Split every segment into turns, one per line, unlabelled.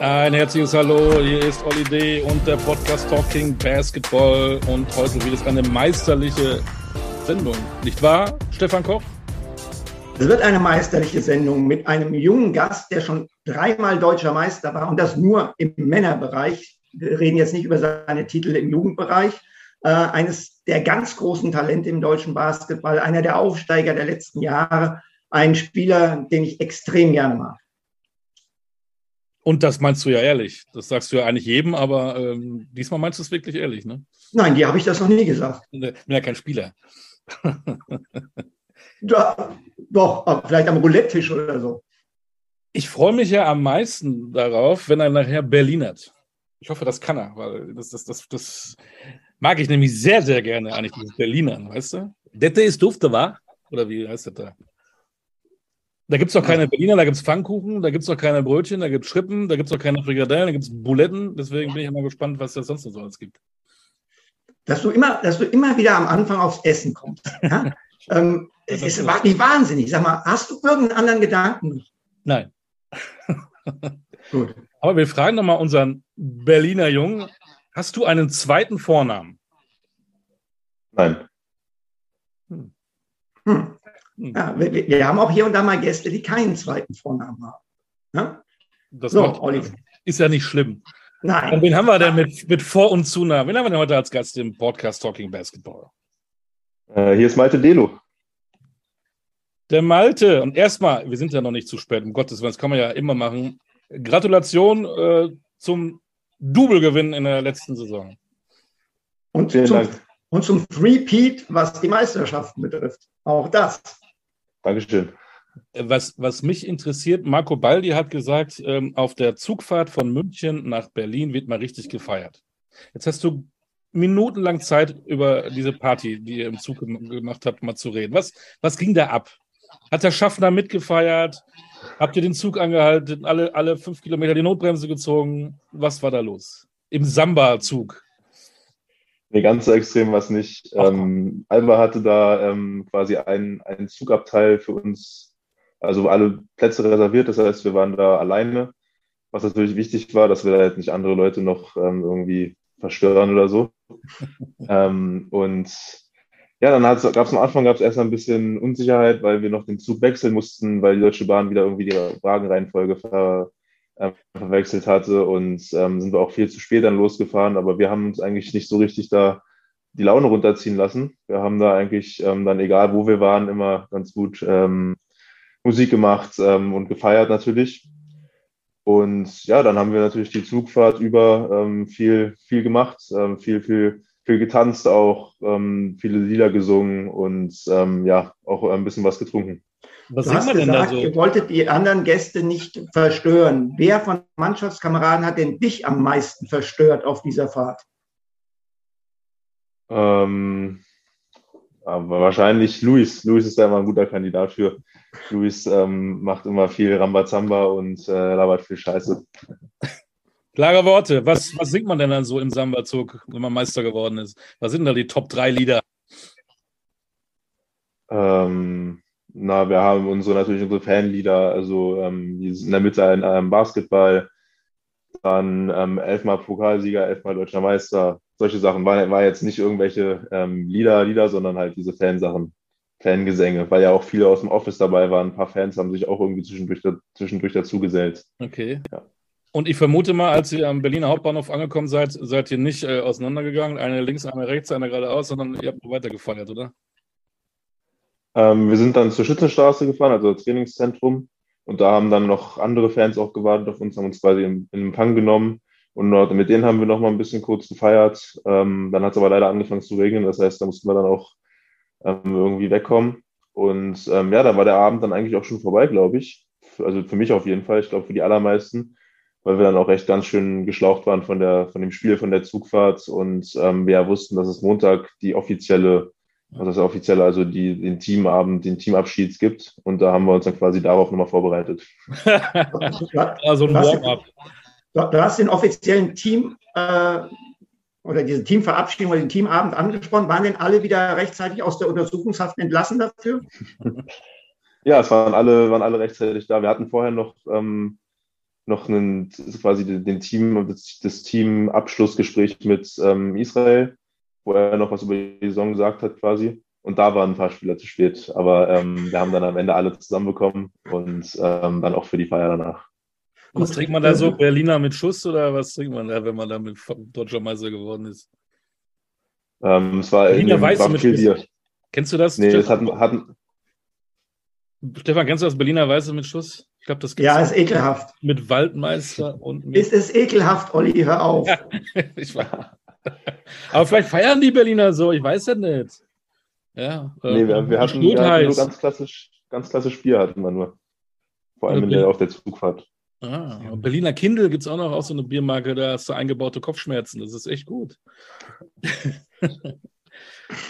Ein herzliches Hallo, hier ist Olli D. und der Podcast Talking Basketball und heute wird es eine meisterliche Sendung, nicht wahr, Stefan Koch?
Es wird eine meisterliche Sendung mit einem jungen Gast, der schon dreimal deutscher Meister war und das nur im Männerbereich. Wir reden jetzt nicht über seine Titel im Jugendbereich. Äh, eines der ganz großen Talente im deutschen Basketball, einer der Aufsteiger der letzten Jahre, ein Spieler, den ich extrem gerne mag.
Und das meinst du ja ehrlich. Das sagst du ja eigentlich jedem, aber ähm, diesmal meinst du es wirklich ehrlich, ne?
Nein, dir habe ich das noch nie gesagt.
Ich bin ja kein Spieler.
ja, doch, vielleicht am Roulette-Tisch oder so.
Ich freue mich ja am meisten darauf, wenn er nachher Berlinert. Ich hoffe, das kann er, weil das, das, das, das mag ich nämlich sehr, sehr gerne eigentlich, dieses Berlinern, weißt du? Dette ist dufte, wa? Oder wie heißt das da? Da gibt es doch keine Berliner, da gibt es Pfannkuchen, da gibt es doch keine Brötchen, da gibt es Schrippen, da gibt es doch keine Frikadellen, da gibt es Buletten. Deswegen bin ich immer gespannt, was es sonst noch so alles gibt.
Dass du immer, dass du immer wieder am Anfang aufs Essen kommst. Ja? ähm, es ist nicht wahnsinnig. Sag mal, hast du irgendeinen anderen Gedanken?
Nein. Gut. Aber wir fragen nochmal unseren Berliner Jungen: Hast du einen zweiten Vornamen?
Nein.
Hm. Hm. Hm. Ja, wir, wir, haben auch hier und da mal Gäste, die keinen zweiten Vornamen haben.
Ja? Das so, macht, ist ja nicht schlimm.
Nein.
Und wen haben wir denn mit, mit Vor- und Zunahmen? Wen haben wir denn heute als Gast im Podcast Talking Basketball?
Äh, hier ist Malte Delo.
Der Malte. Und erstmal, wir sind ja noch nicht zu spät, um Gottes Willen, das kann man ja immer machen. Gratulation äh, zum Double-Gewinn in der letzten Saison.
Und Vielen zum, Dank. Und zum Three-Peat, was die Meisterschaften betrifft. Auch das.
Dankeschön.
Was, was mich interessiert, Marco Baldi hat gesagt, ähm, auf der Zugfahrt von München nach Berlin wird mal richtig gefeiert. Jetzt hast du minutenlang Zeit, über diese Party, die ihr im Zug gemacht habt, mal zu reden. Was, was ging da ab? Hat der Schaffner mitgefeiert? Habt ihr den Zug angehalten, alle, alle fünf Kilometer die Notbremse gezogen? Was war da los? Im Samba-Zug.
Nee, ganz so extrem war es nicht. Ähm, Alba hatte da ähm, quasi einen, einen Zugabteil für uns, also alle Plätze reserviert. Das heißt, wir waren da alleine. Was natürlich wichtig war, dass wir da jetzt nicht andere Leute noch ähm, irgendwie verstören oder so. ähm, und ja, dann gab es am Anfang gab's erst ein bisschen Unsicherheit, weil wir noch den Zug wechseln mussten, weil die Deutsche Bahn wieder irgendwie die Wagenreihenfolge ver, äh, verwechselt hatte und ähm, sind wir auch viel zu spät dann losgefahren, aber wir haben uns eigentlich nicht so richtig da die Laune runterziehen lassen. Wir haben da eigentlich ähm, dann, egal wo wir waren, immer ganz gut ähm, Musik gemacht ähm, und gefeiert natürlich. Und ja, dann haben wir natürlich die Zugfahrt über ähm, viel, viel gemacht, ähm, viel, viel, viel getanzt auch, ähm, viele Lieder gesungen und ähm, ja, auch ein bisschen was getrunken.
Was du hast gesagt, so? ihr wolltet die anderen Gäste nicht verstören. Wer von Mannschaftskameraden hat denn dich am meisten verstört auf dieser Fahrt?
Ähm, aber wahrscheinlich Luis. Luis ist da immer ein guter Kandidat für. Luis ähm, macht immer viel Rambazamba und äh, labert viel Scheiße.
Klare Worte. Was, was singt man denn dann so im Samba-Zug, wenn man Meister geworden ist? Was sind da die Top 3 Lieder?
Ähm, na, wir haben unsere natürlich unsere Fanlieder, also ähm, in der Mitte ein ähm, Basketball, dann ähm, elfmal Pokalsieger, elfmal deutscher Meister. Solche Sachen war, war jetzt nicht irgendwelche ähm, Lieder, Lieder, sondern halt diese Fansachen, Fangesänge, weil ja auch viele aus dem Office dabei waren. Ein paar Fans haben sich auch irgendwie zwischendurch, zwischendurch dazu gesellt.
Okay. Ja. Und ich vermute mal, als ihr am Berliner Hauptbahnhof angekommen seid, seid ihr nicht äh, auseinandergegangen, eine links, eine rechts, eine geradeaus, sondern ihr habt weiter gefeiert, oder?
Ähm, wir sind dann zur Schützenstraße gefahren, also das Trainingszentrum. Und da haben dann noch andere Fans auch gewartet auf uns, haben uns quasi in, Empfang genommen. Und mit denen haben wir noch mal ein bisschen kurz gefeiert. Ähm, dann hat es aber leider angefangen zu regnen. Das heißt, da mussten wir dann auch ähm, irgendwie wegkommen. Und ähm, ja, da war der Abend dann eigentlich auch schon vorbei, glaube ich. Also für mich auf jeden Fall. Ich glaube, für die allermeisten. Weil wir dann auch echt ganz schön geschlaucht waren von, der, von dem Spiel, von der Zugfahrt. Und ähm, wir ja wussten, dass es Montag die offizielle also das offiziell also die, den Teamabend, den Teamabschied gibt. Und da haben wir uns dann quasi darauf nochmal vorbereitet.
also ein Warm-up. Du hast den offiziellen Team äh, oder diese Teamverabschiedung oder den Teamabend angesprochen. Waren denn alle wieder rechtzeitig aus der Untersuchungshaft entlassen dafür?
Ja, es waren alle, waren alle rechtzeitig da. Wir hatten vorher noch ähm, noch einen, quasi den Team, das, das Team-Abschlussgespräch mit ähm, Israel, wo er noch was über die Saison gesagt hat quasi. Und da waren ein paar Spieler zu spät. Aber ähm, wir haben dann am Ende alle zusammenbekommen und ähm, dann auch für die Feier danach.
Was trinkt man da so? Berliner mit Schuss oder was trinkt man da, wenn man da mit deutscher Meister geworden ist?
Ähm, es war
Berliner Weiße mit Schuss. Kennst du das?
Nee, das hatten, hatten.
Stefan, kennst du das Berliner Weiße mit Schuss?
Ich glaube, das gibt's Ja, ist ekelhaft.
Mit Waldmeister und mit.
Ist es ekelhaft, Olli, hör auf. Ja,
ich war. Aber vielleicht feiern die Berliner so, ich weiß ja nicht. Ja,
nee, wir, äh, wir, hatten, wir hatten nur ganz klassisch, ganz klassisch Bier hatten wir nur. Vor allem der, auf der Zugfahrt.
Ah, Berliner Kindle gibt es auch noch auch so eine Biermarke, da hast du eingebaute Kopfschmerzen. Das ist echt gut.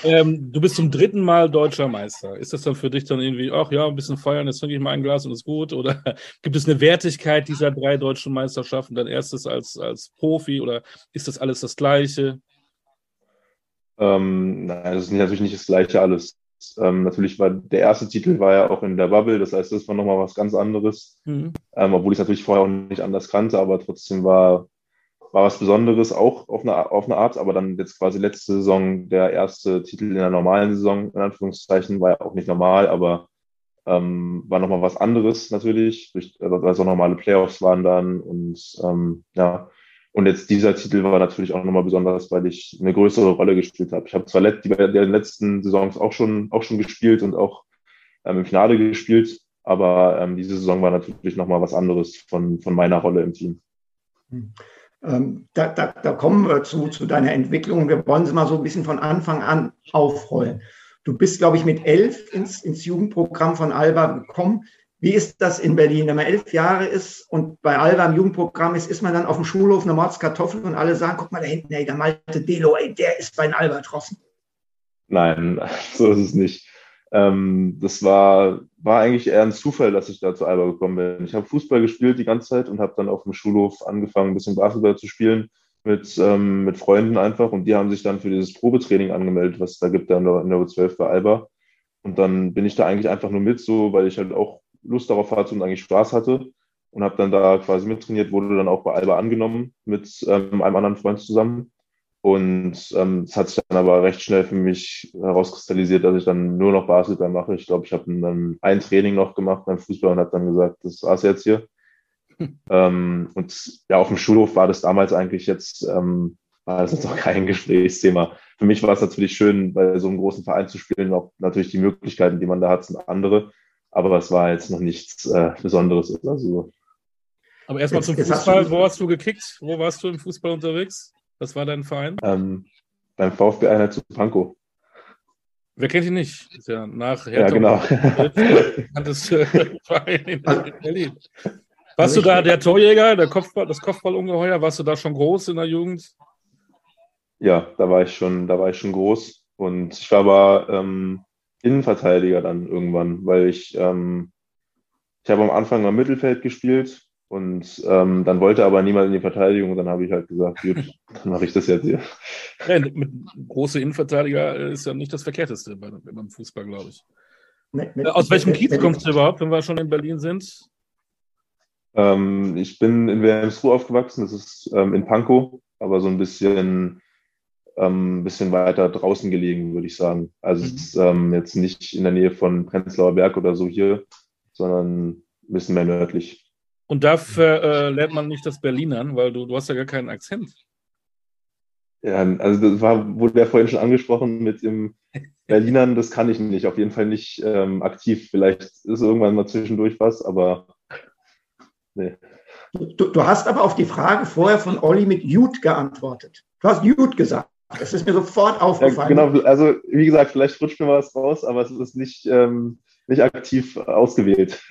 ähm, du bist zum dritten Mal deutscher Meister. Ist das dann für dich dann irgendwie, ach ja, ein bisschen feiern, jetzt trinke ich mal ein Glas und ist gut? Oder gibt es eine Wertigkeit dieser drei deutschen Meisterschaften, dein erstes als, als Profi? Oder ist das alles das Gleiche?
Ähm, nein, das ist natürlich nicht das Gleiche alles. Ähm, natürlich war der erste Titel war ja auch in der Bubble, das heißt, das war nochmal was ganz anderes. Mhm. Ähm, obwohl ich es natürlich vorher auch nicht anders kannte, aber trotzdem war, war was Besonderes, auch auf eine, auf eine Art. Aber dann jetzt quasi letzte Saison der erste Titel in der normalen Saison, in Anführungszeichen, war ja auch nicht normal, aber ähm, war nochmal was anderes natürlich, also, weil es auch normale Playoffs waren dann und ähm, ja, und jetzt dieser Titel war natürlich auch nochmal besonders, weil ich eine größere Rolle gespielt habe. Ich habe zwar die bei den letzten Saisons auch schon, auch schon gespielt und auch ähm, im Finale gespielt, aber ähm, diese Saison war natürlich nochmal was anderes von, von meiner Rolle im Team.
Ähm, da, da, da, kommen wir zu, zu deiner Entwicklung. Wir wollen sie mal so ein bisschen von Anfang an aufrollen. Du bist, glaube ich, mit elf ins, ins Jugendprogramm von Alba gekommen. Wie ist das in Berlin? Wenn man elf Jahre ist und bei Alba im Jugendprogramm ist, ist man dann auf dem Schulhof eine Mordskartoffel und alle sagen, guck mal da hinten, ey, der Malte Delo, ey, der ist bei den Albatrossen.
Nein, so ist es nicht. Ähm, das war, war eigentlich eher ein Zufall, dass ich da zu Alba gekommen bin. Ich habe Fußball gespielt die ganze Zeit und habe dann auf dem Schulhof angefangen, ein bisschen Basketball zu spielen mit, ähm, mit Freunden einfach. Und die haben sich dann für dieses Probetraining angemeldet, was da gibt, da in der, in der U12 bei Alba. Und dann bin ich da eigentlich einfach nur mit, so, weil ich halt auch Lust darauf hatte und eigentlich Spaß hatte und habe dann da quasi mittrainiert, wurde dann auch bei Alba angenommen mit ähm, einem anderen Freund zusammen. Und ähm, es hat sich dann aber recht schnell für mich herauskristallisiert, dass ich dann nur noch Basketball mache. Ich glaube, ich habe dann ein Training noch gemacht beim Fußball und habe dann gesagt, das war's jetzt hier. ähm, und ja, auf dem Schulhof war das damals eigentlich jetzt, ähm, war das jetzt auch kein Gesprächsthema. Für mich war es natürlich schön, bei so einem großen Verein zu spielen. Auch natürlich die Möglichkeiten, die man da hat, sind andere aber es war jetzt noch nichts äh, Besonderes oder so.
Aber erstmal zum Fußball. Wo hast du gekickt? Wo warst du im Fußball unterwegs? Was war dein Verein?
Ähm, beim VfB Einheit zu Pankow.
Wer kennt ihn nicht? Ist ja nach
Hertha. Ja, genau.
Das Verein in Berlin. Warst du da der Torjäger, der Kopfball, das Kopfballungeheuer? Warst du da schon groß in der Jugend?
Ja, da war ich schon, da war ich schon groß. Und ich war aber ähm, Innenverteidiger dann irgendwann, weil ich, ähm, ich habe am Anfang am Mittelfeld gespielt und ähm, dann wollte aber niemand in die Verteidigung und dann habe ich halt gesagt, gut, dann mache ich das jetzt hier.
Ja, mit große Innenverteidiger ist ja nicht das Verkehrteste beim Fußball, glaube ich. Mit, Aus welchem Kiez kommst du überhaupt, wenn wir schon in Berlin sind?
Ähm, ich bin in Wilhelmsruhe aufgewachsen, das ist ähm, in Pankow, aber so ein bisschen ähm, bisschen weiter draußen gelegen, würde ich sagen. Also mhm. es ist ähm, jetzt nicht in der Nähe von Prenzlauer Berg oder so hier, sondern ein bisschen mehr nördlich.
Und dafür äh, lernt man nicht das Berlinern, weil du, du hast ja gar keinen Akzent.
Ja, also das war, wurde ja vorhin schon angesprochen mit dem Berlinern, das kann ich nicht, auf jeden Fall nicht ähm, aktiv. Vielleicht ist irgendwann mal zwischendurch was, aber
nee. Du, du, hast aber auf die Frage vorher von Olli mit Jut geantwortet. Du hast Jut gesagt. Das ist mir sofort aufgefallen.
Ja, genau, also wie gesagt, vielleicht rutscht mir was raus, aber es ist nicht, ähm, nicht aktiv ausgewählt.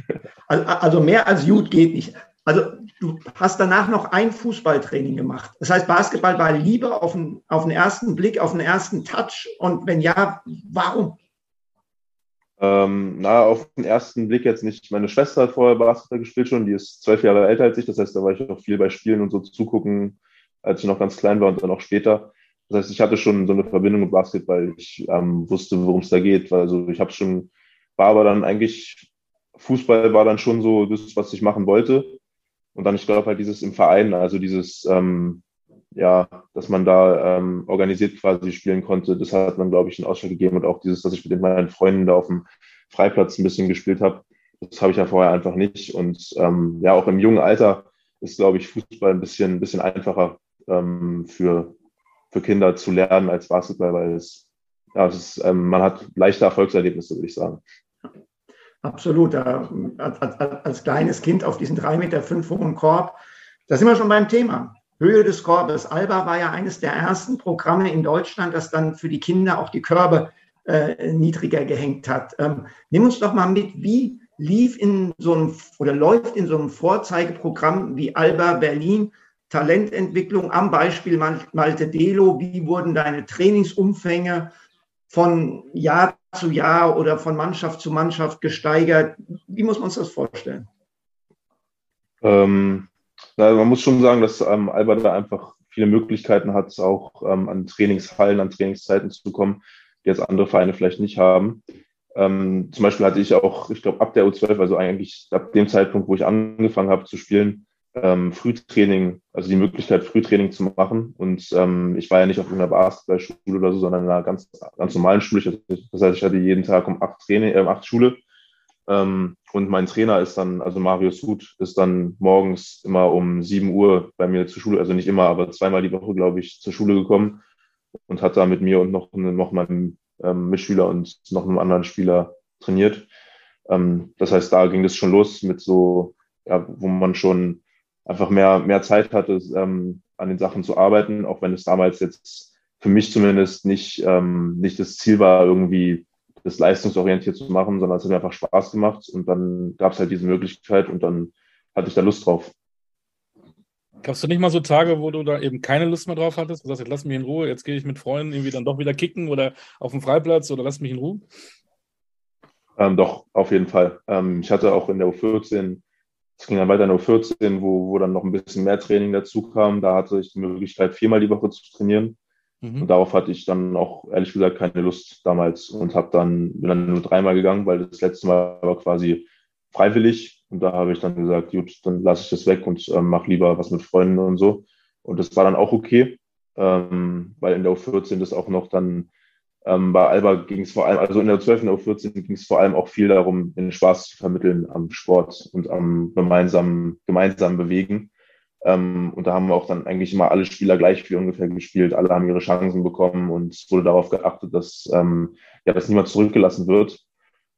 Also, also mehr als gut geht nicht. Also du hast danach noch ein Fußballtraining gemacht. Das heißt, Basketball war lieber auf den, auf den ersten Blick, auf den ersten Touch. Und wenn ja, warum?
Ähm, na, auf den ersten Blick jetzt nicht. Meine Schwester hat vorher Basketball gespielt schon, die ist zwölf Jahre älter als ich. Das heißt, da war ich auch viel bei Spielen und so zugucken, als ich noch ganz klein war und dann auch später. Das heißt, ich hatte schon so eine Verbindung mit Basketball. Ich ähm, wusste, worum es da geht. Also ich habe schon, war aber dann eigentlich, Fußball war dann schon so das, was ich machen wollte. Und dann, ich glaube halt dieses im Verein, also dieses, ähm, ja, dass man da ähm, organisiert quasi spielen konnte, das hat man, glaube ich, einen Ausschlag gegeben und auch dieses, dass ich mit meinen Freunden da auf dem Freiplatz ein bisschen gespielt habe, das habe ich ja vorher einfach nicht. Und ähm, ja, auch im jungen Alter ist, glaube ich, Fußball ein bisschen, ein bisschen einfacher ähm, für, für Kinder zu lernen als Basketball, weil es, ja, ist, ähm, man hat leichte Erfolgserlebnisse, würde ich sagen.
Absolut. Als, als, als, kleines Kind auf diesen drei Meter fünf hohen Korb, da sind wir schon beim Thema. Höhe des Korbes. Alba war ja eines der ersten Programme in Deutschland, das dann für die Kinder auch die Körbe äh, niedriger gehängt hat. Ähm, nimm uns doch mal mit, wie lief in so einem oder läuft in so einem Vorzeigeprogramm wie Alba Berlin Talententwicklung am Beispiel Malte Delo? Wie wurden deine Trainingsumfänge von Jahr zu Jahr oder von Mannschaft zu Mannschaft gesteigert? Wie muss man uns das vorstellen?
Ähm, na, man muss schon sagen, dass ähm, Alba da einfach viele Möglichkeiten hat, auch ähm, an Trainingshallen, an Trainingszeiten zu kommen, die jetzt andere Vereine vielleicht nicht haben. Ähm, zum Beispiel hatte ich auch, ich glaube, ab der U12, also eigentlich ab dem Zeitpunkt, wo ich angefangen habe zu spielen, ähm, Frühtraining, also die Möglichkeit, Frühtraining zu machen. Und ähm, ich war ja nicht auf irgendeiner Basketballschule oder so, sondern in einer ganz, ganz normalen Schule. Das heißt, ich hatte jeden Tag um acht Training, äh, acht Schule. Ähm, und mein Trainer ist dann, also Marius Huth, ist dann morgens immer um sieben Uhr bei mir zur Schule, also nicht immer, aber zweimal die Woche, glaube ich, zur Schule gekommen und hat da mit mir und noch, noch meinem ähm, Mitschüler und noch einem anderen Spieler trainiert. Ähm, das heißt, da ging es schon los mit so, ja, wo man schon einfach mehr, mehr Zeit hatte, ähm, an den Sachen zu arbeiten, auch wenn es damals jetzt für mich zumindest nicht, ähm, nicht das Ziel war, irgendwie das leistungsorientiert zu machen, sondern es hat mir einfach Spaß gemacht und dann gab es halt diese Möglichkeit und dann hatte ich da Lust drauf.
Gabst du nicht mal so Tage, wo du da eben keine Lust mehr drauf hattest? Du sagst, jetzt lass mich in Ruhe, jetzt gehe ich mit Freunden irgendwie dann doch wieder kicken oder auf dem Freiplatz oder lass mich in Ruhe?
Ähm, doch, auf jeden Fall. Ähm, ich hatte auch in der U14, es ging dann weiter in der U14, wo, wo dann noch ein bisschen mehr Training dazu kam. Da hatte ich die Möglichkeit, viermal die Woche zu trainieren. Mhm. Und darauf hatte ich dann auch ehrlich gesagt keine Lust damals und habe dann, bin dann nur dreimal gegangen, weil das letzte Mal war quasi freiwillig und da habe ich dann gesagt, gut, dann lasse ich das weg und ähm, mache lieber was mit Freunden und so. Und das war dann auch okay, ähm, weil in der U14 das auch noch dann ähm, bei Alba ging es vor allem, also in der 12. und der U14 ging es vor allem auch viel darum, den Spaß zu vermitteln am Sport und am gemeinsamen, gemeinsamen Bewegen. Ähm, und da haben wir auch dann eigentlich immer alle Spieler gleich viel ungefähr gespielt. Alle haben ihre Chancen bekommen und es wurde darauf geachtet, dass, ähm, ja, dass niemand zurückgelassen wird.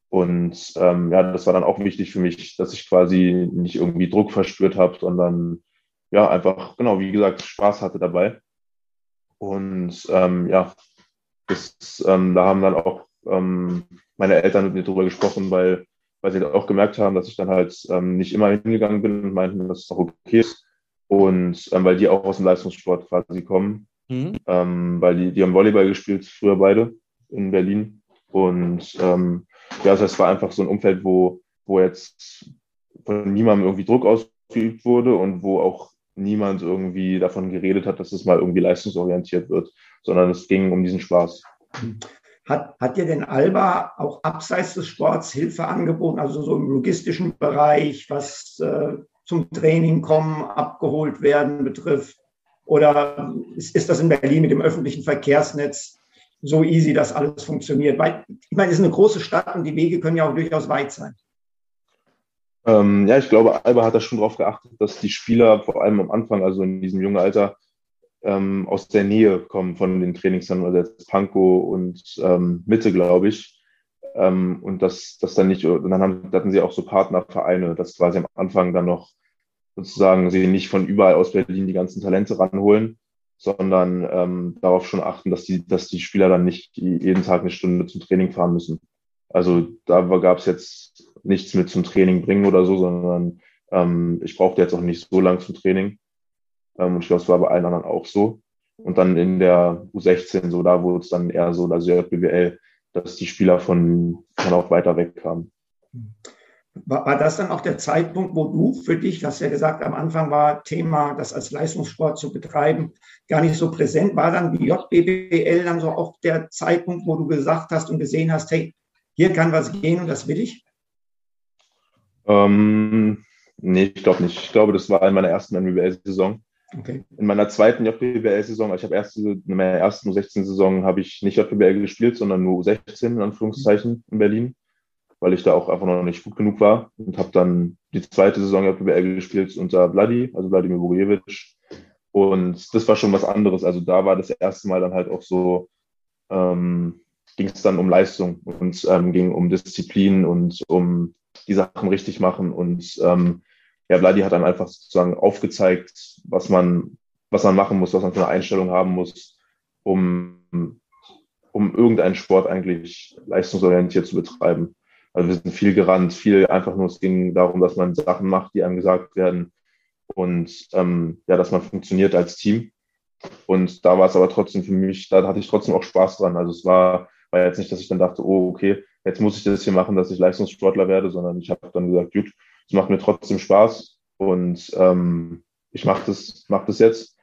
Und ähm, ja, das war dann auch wichtig für mich, dass ich quasi nicht irgendwie Druck verspürt habe, sondern ja, einfach, genau, wie gesagt, Spaß hatte dabei. Und ähm, ja, das, ähm, da haben dann auch ähm, meine Eltern mit mir drüber gesprochen, weil, weil sie auch gemerkt haben, dass ich dann halt ähm, nicht immer hingegangen bin und meinten, dass es auch okay ist. Und ähm, weil die auch aus dem Leistungssport quasi kommen, mhm. ähm, weil die, die haben Volleyball gespielt, früher beide in Berlin. Und ähm, ja, also es war einfach so ein Umfeld, wo, wo jetzt von niemandem irgendwie Druck ausgeübt wurde und wo auch niemand irgendwie davon geredet hat, dass es mal irgendwie leistungsorientiert wird, sondern es ging um diesen Spaß.
Hat, hat dir denn Alba auch abseits des Sports Hilfe angeboten, also so im logistischen Bereich, was äh, zum Training kommen, abgeholt werden betrifft? Oder ist, ist das in Berlin mit dem öffentlichen Verkehrsnetz so easy, dass alles funktioniert. Weil, ich meine, es ist eine große Stadt und die Wege können ja auch durchaus weit sein.
Ähm, ja, ich glaube, Alba hat da schon darauf geachtet, dass die Spieler vor allem am Anfang, also in diesem jungen Alter, ähm, aus der Nähe kommen von den Trainingszentren, also jetzt Pankow und ähm, Mitte, glaube ich. Ähm, und das, das dann nicht, und dann haben, hatten sie auch so Partnervereine, dass quasi am Anfang dann noch sozusagen sie nicht von überall aus Berlin die ganzen Talente ranholen, sondern ähm, darauf schon achten, dass die, dass die Spieler dann nicht jeden Tag eine Stunde zum Training fahren müssen. Also da gab es jetzt nichts mit zum Training bringen oder so, sondern ähm, ich brauchte jetzt auch nicht so lang zum Training. Ähm, und ich glaube, es war bei allen anderen auch so. Und dann in der U16, so da wurde es dann eher so, also der BWL, dass die Spieler von, von auch weiter weg kamen.
War, war das dann auch der Zeitpunkt, wo du für dich, du hast ja gesagt, am Anfang war Thema, das als Leistungssport zu betreiben, gar nicht so präsent. War dann die JBBL dann so auch der Zeitpunkt, wo du gesagt hast und gesehen hast, hey, hier kann was gehen und das will ich?
Ähm, Nee, ich glaube nicht. Ich glaube, das war in meiner ersten NBL-Saison. Okay. In meiner zweiten JBL-Saison, ich habe erste, in meiner ersten U16-Saison habe ich nicht JBL gespielt, sondern nur U16 in Anführungszeichen in Berlin, weil ich da auch einfach noch nicht gut genug war und habe dann die zweite Saison JBL gespielt unter Vladi, also Vladimir Burijevic. Und das war schon was anderes. Also da war das erste Mal dann halt auch so, ähm, ging es dann um Leistung und ähm, ging um Disziplin und um die Sachen richtig machen und ähm, ja, Vladi hat dann einfach sozusagen aufgezeigt, was man, was man machen muss, was man für eine Einstellung haben muss, um, um irgendeinen Sport eigentlich leistungsorientiert zu betreiben. Also wir sind viel gerannt, viel einfach nur, es ging darum, dass man Sachen macht, die einem gesagt werden und ähm, ja, dass man funktioniert als Team. Und da war es aber trotzdem für mich, da hatte ich trotzdem auch Spaß dran. Also es war, war jetzt nicht, dass ich dann dachte, oh, okay, jetzt muss ich das hier machen, dass ich Leistungssportler werde, sondern ich habe dann gesagt, gut, es macht mir trotzdem Spaß und ähm, ich mache das, mach das jetzt.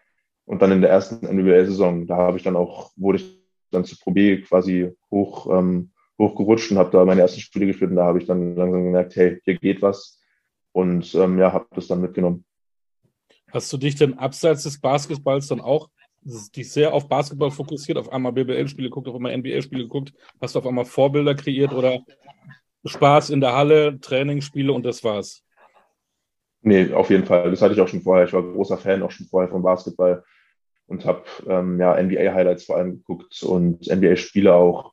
Und dann in der ersten NWL-Saison, da habe ich dann auch, wurde ich dann zu Pro B quasi hoch, ähm, hochgerutscht und habe da meine ersten Spiele gespielt und da habe ich dann langsam gemerkt, hey, hier geht was und ähm, ja, habe das dann mitgenommen.
Hast du dich denn abseits des Basketballs dann auch dich sehr auf Basketball fokussiert, auf einmal BBL-Spiele geguckt, auf einmal NBA-Spiele geguckt? Hast du auf einmal Vorbilder kreiert oder Spaß in der Halle, Trainingsspiele und das war's.
Nee, auf jeden Fall. Das hatte ich auch schon vorher. Ich war großer Fan auch schon vorher vom Basketball und habe ähm, ja, NBA-Highlights vor allem geguckt und NBA-Spiele auch.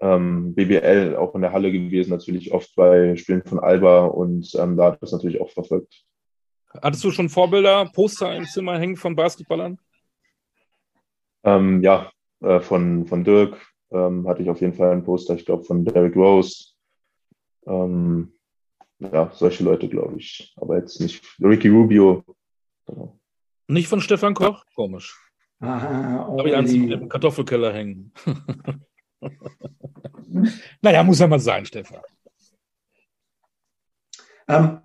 Ähm, BBL auch in der Halle gewesen, natürlich oft bei Spielen von Alba und ähm, da hat das natürlich auch verfolgt.
Hattest du schon Vorbilder, Poster im Zimmer hängen von Basketballern?
Ähm, ja, äh, von, von Dirk ähm, hatte ich auf jeden Fall ein Poster, ich glaube von Derrick Rose, ähm, ja, solche Leute, glaube ich. Aber jetzt nicht Ricky Rubio.
Genau. Nicht von Stefan Koch? Komisch. Ah, Habe ich eins im Kartoffelkeller hängen. naja, muss ja mal sein, Stefan.
Ähm,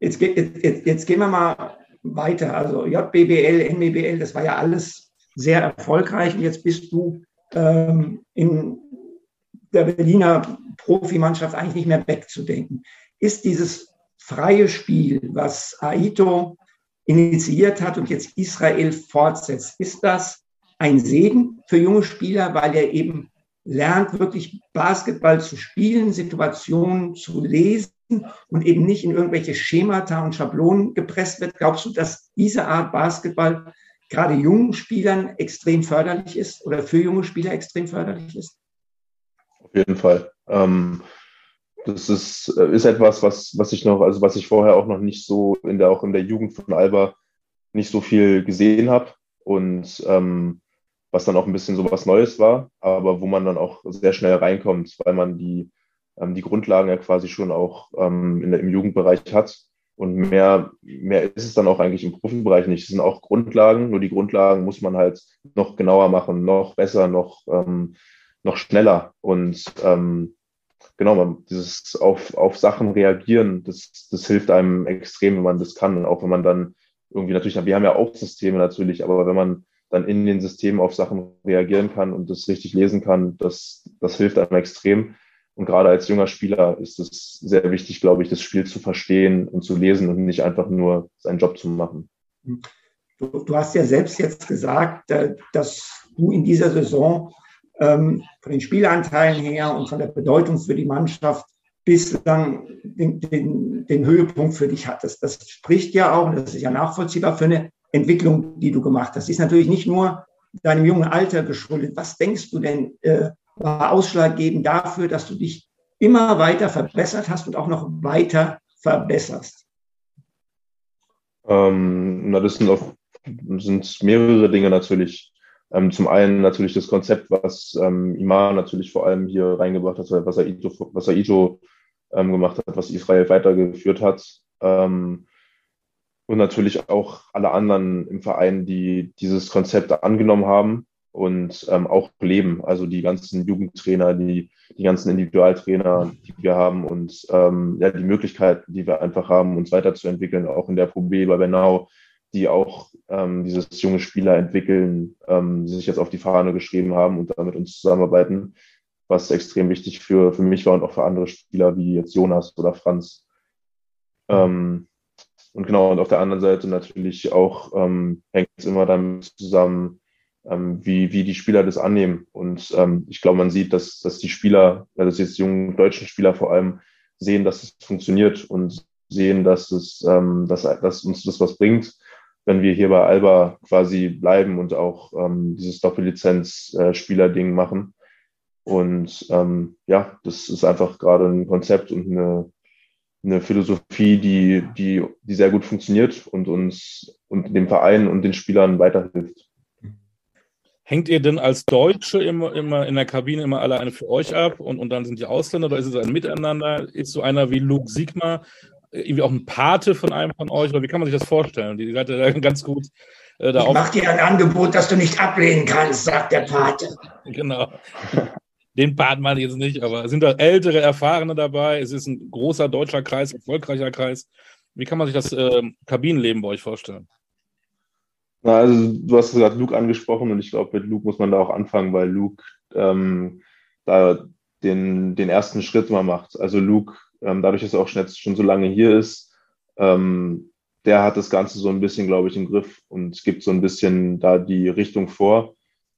jetzt, jetzt, jetzt, jetzt, gehen wir mal weiter. Also JBBL, NBBL, das war ja alles sehr erfolgreich. Und jetzt bist du ähm, in der Berliner Profimannschaft eigentlich nicht mehr wegzudenken. Ist dieses freie Spiel, was Aito initiiert hat und jetzt Israel fortsetzt, ist das ein Segen für junge Spieler, weil er eben lernt, wirklich Basketball zu spielen, Situationen zu lesen und eben nicht in irgendwelche Schemata und Schablonen gepresst wird. Glaubst du, dass diese Art Basketball gerade jungen Spielern extrem förderlich ist oder für junge Spieler extrem förderlich ist?
Auf jeden Fall. Ähm, das ist, äh, ist etwas, was, was ich noch, also was ich vorher auch noch nicht so in der, auch in der Jugend von Alba nicht so viel gesehen habe und ähm, was dann auch ein bisschen so was Neues war, aber wo man dann auch sehr schnell reinkommt, weil man die, ähm, die Grundlagen ja quasi schon auch ähm, in der, im Jugendbereich hat. Und mehr, mehr ist es dann auch eigentlich im Profibereich nicht. Es sind auch Grundlagen, nur die Grundlagen muss man halt noch genauer machen, noch besser, noch ähm, noch schneller. Und ähm, genau, dieses auf, auf Sachen reagieren, das, das hilft einem extrem, wenn man das kann. Auch wenn man dann irgendwie natürlich, wir haben ja auch Systeme natürlich, aber wenn man dann in den Systemen auf Sachen reagieren kann und das richtig lesen kann, das, das hilft einem extrem. Und gerade als junger Spieler ist es sehr wichtig, glaube ich, das Spiel zu verstehen und zu lesen und nicht einfach nur seinen Job zu machen.
Du, du hast ja selbst jetzt gesagt, äh, dass du in dieser Saison ähm, von den Spielanteilen her und von der Bedeutung für die Mannschaft bislang den, den, den Höhepunkt für dich hattest. Das spricht ja auch, und das ist ja nachvollziehbar, für eine Entwicklung, die du gemacht hast. Das ist natürlich nicht nur deinem jungen Alter geschuldet. Was denkst du denn, äh, war ausschlaggebend dafür, dass du dich immer weiter verbessert hast und auch noch weiter verbesserst?
Ähm, na, das sind, auf, sind mehrere Dinge natürlich. Ähm, zum einen natürlich das Konzept, was ähm, Imar natürlich vor allem hier reingebracht hat, was er Ito, was er ähm, gemacht hat, was Israel weitergeführt hat. Ähm, und natürlich auch alle anderen im Verein, die dieses Konzept angenommen haben und ähm, auch leben. Also die ganzen Jugendtrainer, die, die ganzen Individualtrainer, die wir haben und ähm, ja, die Möglichkeiten, die wir einfach haben, uns weiterzuentwickeln, auch in der Pro B bei Bernau, die auch ähm, dieses junge Spieler entwickeln, ähm, sich jetzt auf die Fahne geschrieben haben und da mit uns zusammenarbeiten, was extrem wichtig für, für mich war und auch für andere Spieler wie jetzt Jonas oder Franz. Ähm, und genau, und auf der anderen Seite natürlich auch ähm, hängt es immer damit zusammen, ähm, wie, wie die Spieler das annehmen. Und ähm, ich glaube, man sieht, dass, dass die Spieler, also jetzt jungen deutschen Spieler vor allem, sehen, dass es funktioniert und sehen, dass es, ähm, dass, dass uns das was bringt, wenn wir hier bei Alba quasi bleiben und auch ähm, dieses Doppellizenz-Spieler-Ding machen. Und ähm, ja, das ist einfach gerade ein Konzept und eine, eine Philosophie, die, die, die sehr gut funktioniert und uns und dem Verein und den Spielern weiterhilft.
Hängt ihr denn als Deutsche immer, immer in der Kabine immer alle eine für euch ab und, und dann sind die Ausländer oder ist es ein Miteinander? Ist so einer wie Luke Sigma irgendwie auch ein Pate von einem von euch oder wie kann man sich das vorstellen? Die seid ja ganz gut
äh, da Ich mach dir ein Angebot, das du nicht ablehnen kannst, sagt der Pate.
Genau. Den Part meine ich jetzt nicht, aber sind da ältere, erfahrene dabei? Es ist ein großer deutscher Kreis, erfolgreicher Kreis. Wie kann man sich das äh, Kabinenleben bei euch vorstellen?
Na, also du hast gesagt Luke angesprochen und ich glaube, mit Luke muss man da auch anfangen, weil Luke ähm, da den, den ersten Schritt mal macht. Also Luke, ähm, dadurch, dass er auch schon, schon so lange hier ist, ähm, der hat das Ganze so ein bisschen, glaube ich, im Griff und gibt so ein bisschen da die Richtung vor,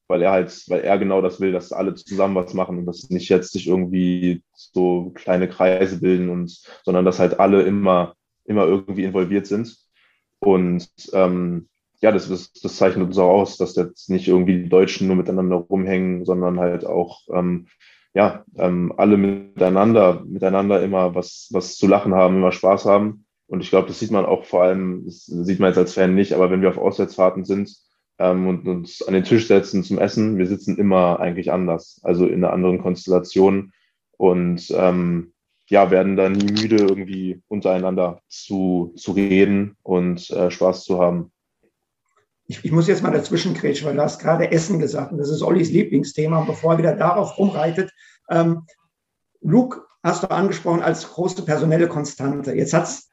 weil er halt, weil er genau das will, dass alle zusammen was machen und dass nicht jetzt sich irgendwie so kleine Kreise bilden und, sondern dass halt alle immer, immer irgendwie involviert sind. Und ähm, ja, das, das, das zeichnet uns auch aus, dass jetzt nicht irgendwie die Deutschen nur miteinander rumhängen, sondern halt auch ähm, ja, ähm, alle miteinander, miteinander immer was, was zu lachen haben, immer Spaß haben. Und ich glaube, das sieht man auch vor allem, das sieht man jetzt als Fan nicht, aber wenn wir auf Auswärtsfahrten sind ähm, und uns an den Tisch setzen zum Essen, wir sitzen immer eigentlich anders, also in einer anderen Konstellation und ähm, ja, werden da nie müde, irgendwie untereinander zu, zu reden und äh, Spaß zu haben
ich, ich, muss jetzt mal dazwischen kretschen, weil du hast gerade Essen gesagt und das ist Ollis Lieblingsthema. Und bevor er wieder darauf rumreitet, ähm, Luke hast du angesprochen als große personelle Konstante. Jetzt hat es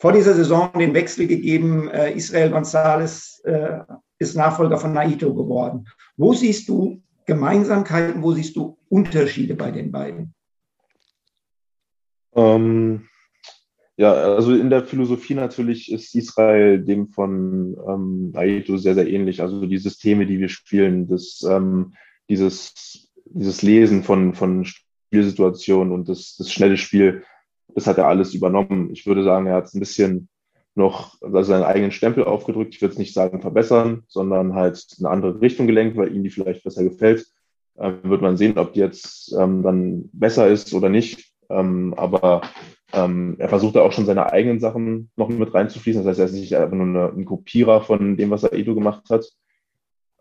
vor dieser Saison den Wechsel gegeben. Äh, Israel González äh, ist Nachfolger von Naito geworden. Wo siehst du Gemeinsamkeiten, wo siehst du Unterschiede bei den beiden?
Ähm, ja, also in der Philosophie natürlich ist Israel dem von ähm, Aito sehr, sehr ähnlich. Also die Systeme, die wir spielen, das, ähm, dieses, dieses Lesen von, von Spielsituationen und das, das schnelle Spiel, das hat er alles übernommen. Ich würde sagen, er hat es ein bisschen noch also seinen eigenen Stempel aufgedrückt. Ich würde es nicht sagen verbessern, sondern halt eine andere Richtung gelenkt, weil ihm die vielleicht besser gefällt. Ähm, wird man sehen, ob die jetzt ähm, dann besser ist oder nicht. Ähm, aber ähm, er versucht da auch schon seine eigenen Sachen noch mit reinzufließen. Das heißt, er ist nicht einfach nur eine, ein Kopierer von dem, was Aedo gemacht hat.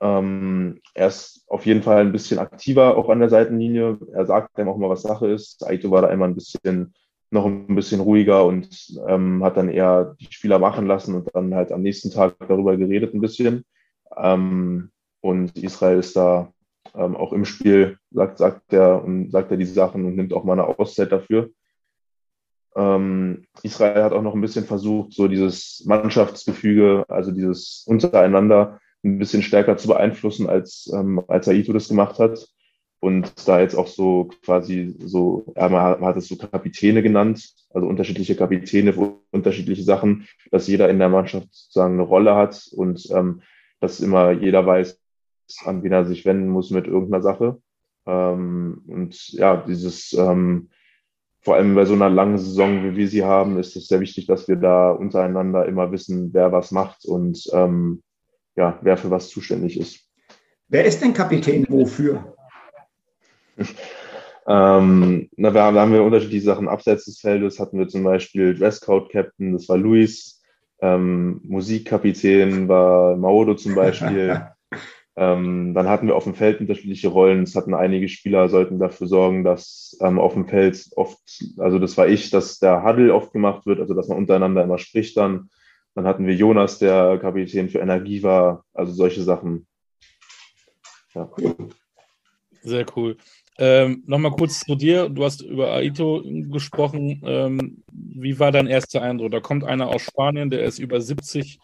Ähm, er ist auf jeden Fall ein bisschen aktiver auch an der Seitenlinie. Er sagt einem auch mal, was Sache ist. Aito war da immer ein bisschen noch ein bisschen ruhiger und ähm, hat dann eher die Spieler machen lassen und dann halt am nächsten Tag darüber geredet ein bisschen. Ähm, und Israel ist da ähm, auch im Spiel, sagt, sagt er und sagt er die Sachen und nimmt auch mal eine Auszeit dafür. Ähm, Israel hat auch noch ein bisschen versucht, so dieses Mannschaftsgefüge, also dieses untereinander ein bisschen stärker zu beeinflussen, als, ähm, als Aito das gemacht hat. Und da jetzt auch so quasi so, ja, man hat es so Kapitäne genannt, also unterschiedliche Kapitäne für unterschiedliche Sachen, dass jeder in der Mannschaft sozusagen eine Rolle hat und ähm, dass immer jeder weiß, an wen er sich wenden muss mit irgendeiner Sache. Ähm, und ja, dieses ähm, vor allem bei so einer langen Saison, wie wir sie haben, ist es sehr wichtig, dass wir da untereinander immer wissen, wer was macht und ähm, ja, wer für was zuständig ist.
Wer ist denn Kapitän wofür?
ähm, na, wir haben, da haben wir unterschiedliche Sachen. Abseits des Feldes hatten wir zum Beispiel Dresscode-Captain, das war Luis. Ähm, Musikkapitän war Maodo zum Beispiel. Ähm, dann hatten wir auf dem Feld unterschiedliche Rollen. Es hatten einige Spieler, sollten dafür sorgen, dass ähm, auf dem Feld oft, also das war ich, dass der Huddle oft gemacht wird, also dass man untereinander immer spricht dann. Dann hatten wir Jonas, der Kapitän für Energie war, also solche Sachen.
Ja. Sehr cool. Ähm, Nochmal kurz zu dir. Du hast über Aito gesprochen. Ähm, wie war dein erster Eindruck? Da kommt einer aus Spanien, der ist über 70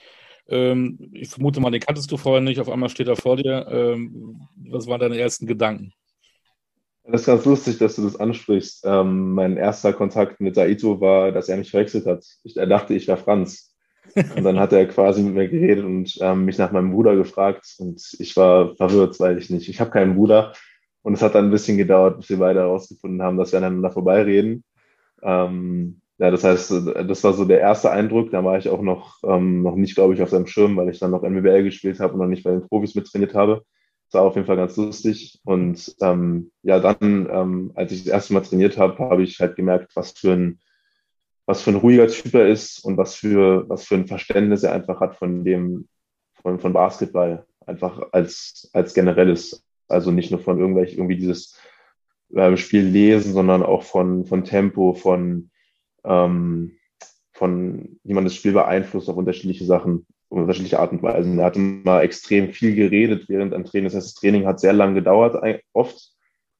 ähm, ich vermute mal, den kanntest du vorher nicht, auf einmal steht er vor dir. Ähm, was waren deine ersten Gedanken?
Das ist ganz lustig, dass du das ansprichst. Ähm, mein erster Kontakt mit Saito war, dass er mich verwechselt hat. Ich, er dachte, ich wäre Franz. Und dann hat er quasi mit mir geredet und ähm, mich nach meinem Bruder gefragt. Und ich war verwirrt, weil ich nicht, ich habe keinen Bruder. Und es hat dann ein bisschen gedauert, bis wir beide herausgefunden haben, dass wir aneinander vorbeireden. Ähm, ja, das heißt, das war so der erste Eindruck. Da war ich auch noch, ähm, noch nicht, glaube ich, auf seinem Schirm, weil ich dann noch NWBL gespielt habe und noch nicht bei den Profis mittrainiert habe. Das war auf jeden Fall ganz lustig. Und ähm, ja, dann, ähm, als ich das erste Mal trainiert habe, habe ich halt gemerkt, was für ein was für ein ruhiger Typ er ist und was für, was für ein Verständnis er einfach hat von dem, von, von Basketball. Einfach als, als generelles. Also nicht nur von irgendwelch, irgendwie dieses äh, Spiel lesen, sondern auch von, von Tempo, von, ähm, von wie man das Spiel beeinflusst auf unterschiedliche Sachen, auf unterschiedliche Art und Weisen. Er hat immer extrem viel geredet während ein Training. Das heißt, das Training hat sehr lang gedauert, oft.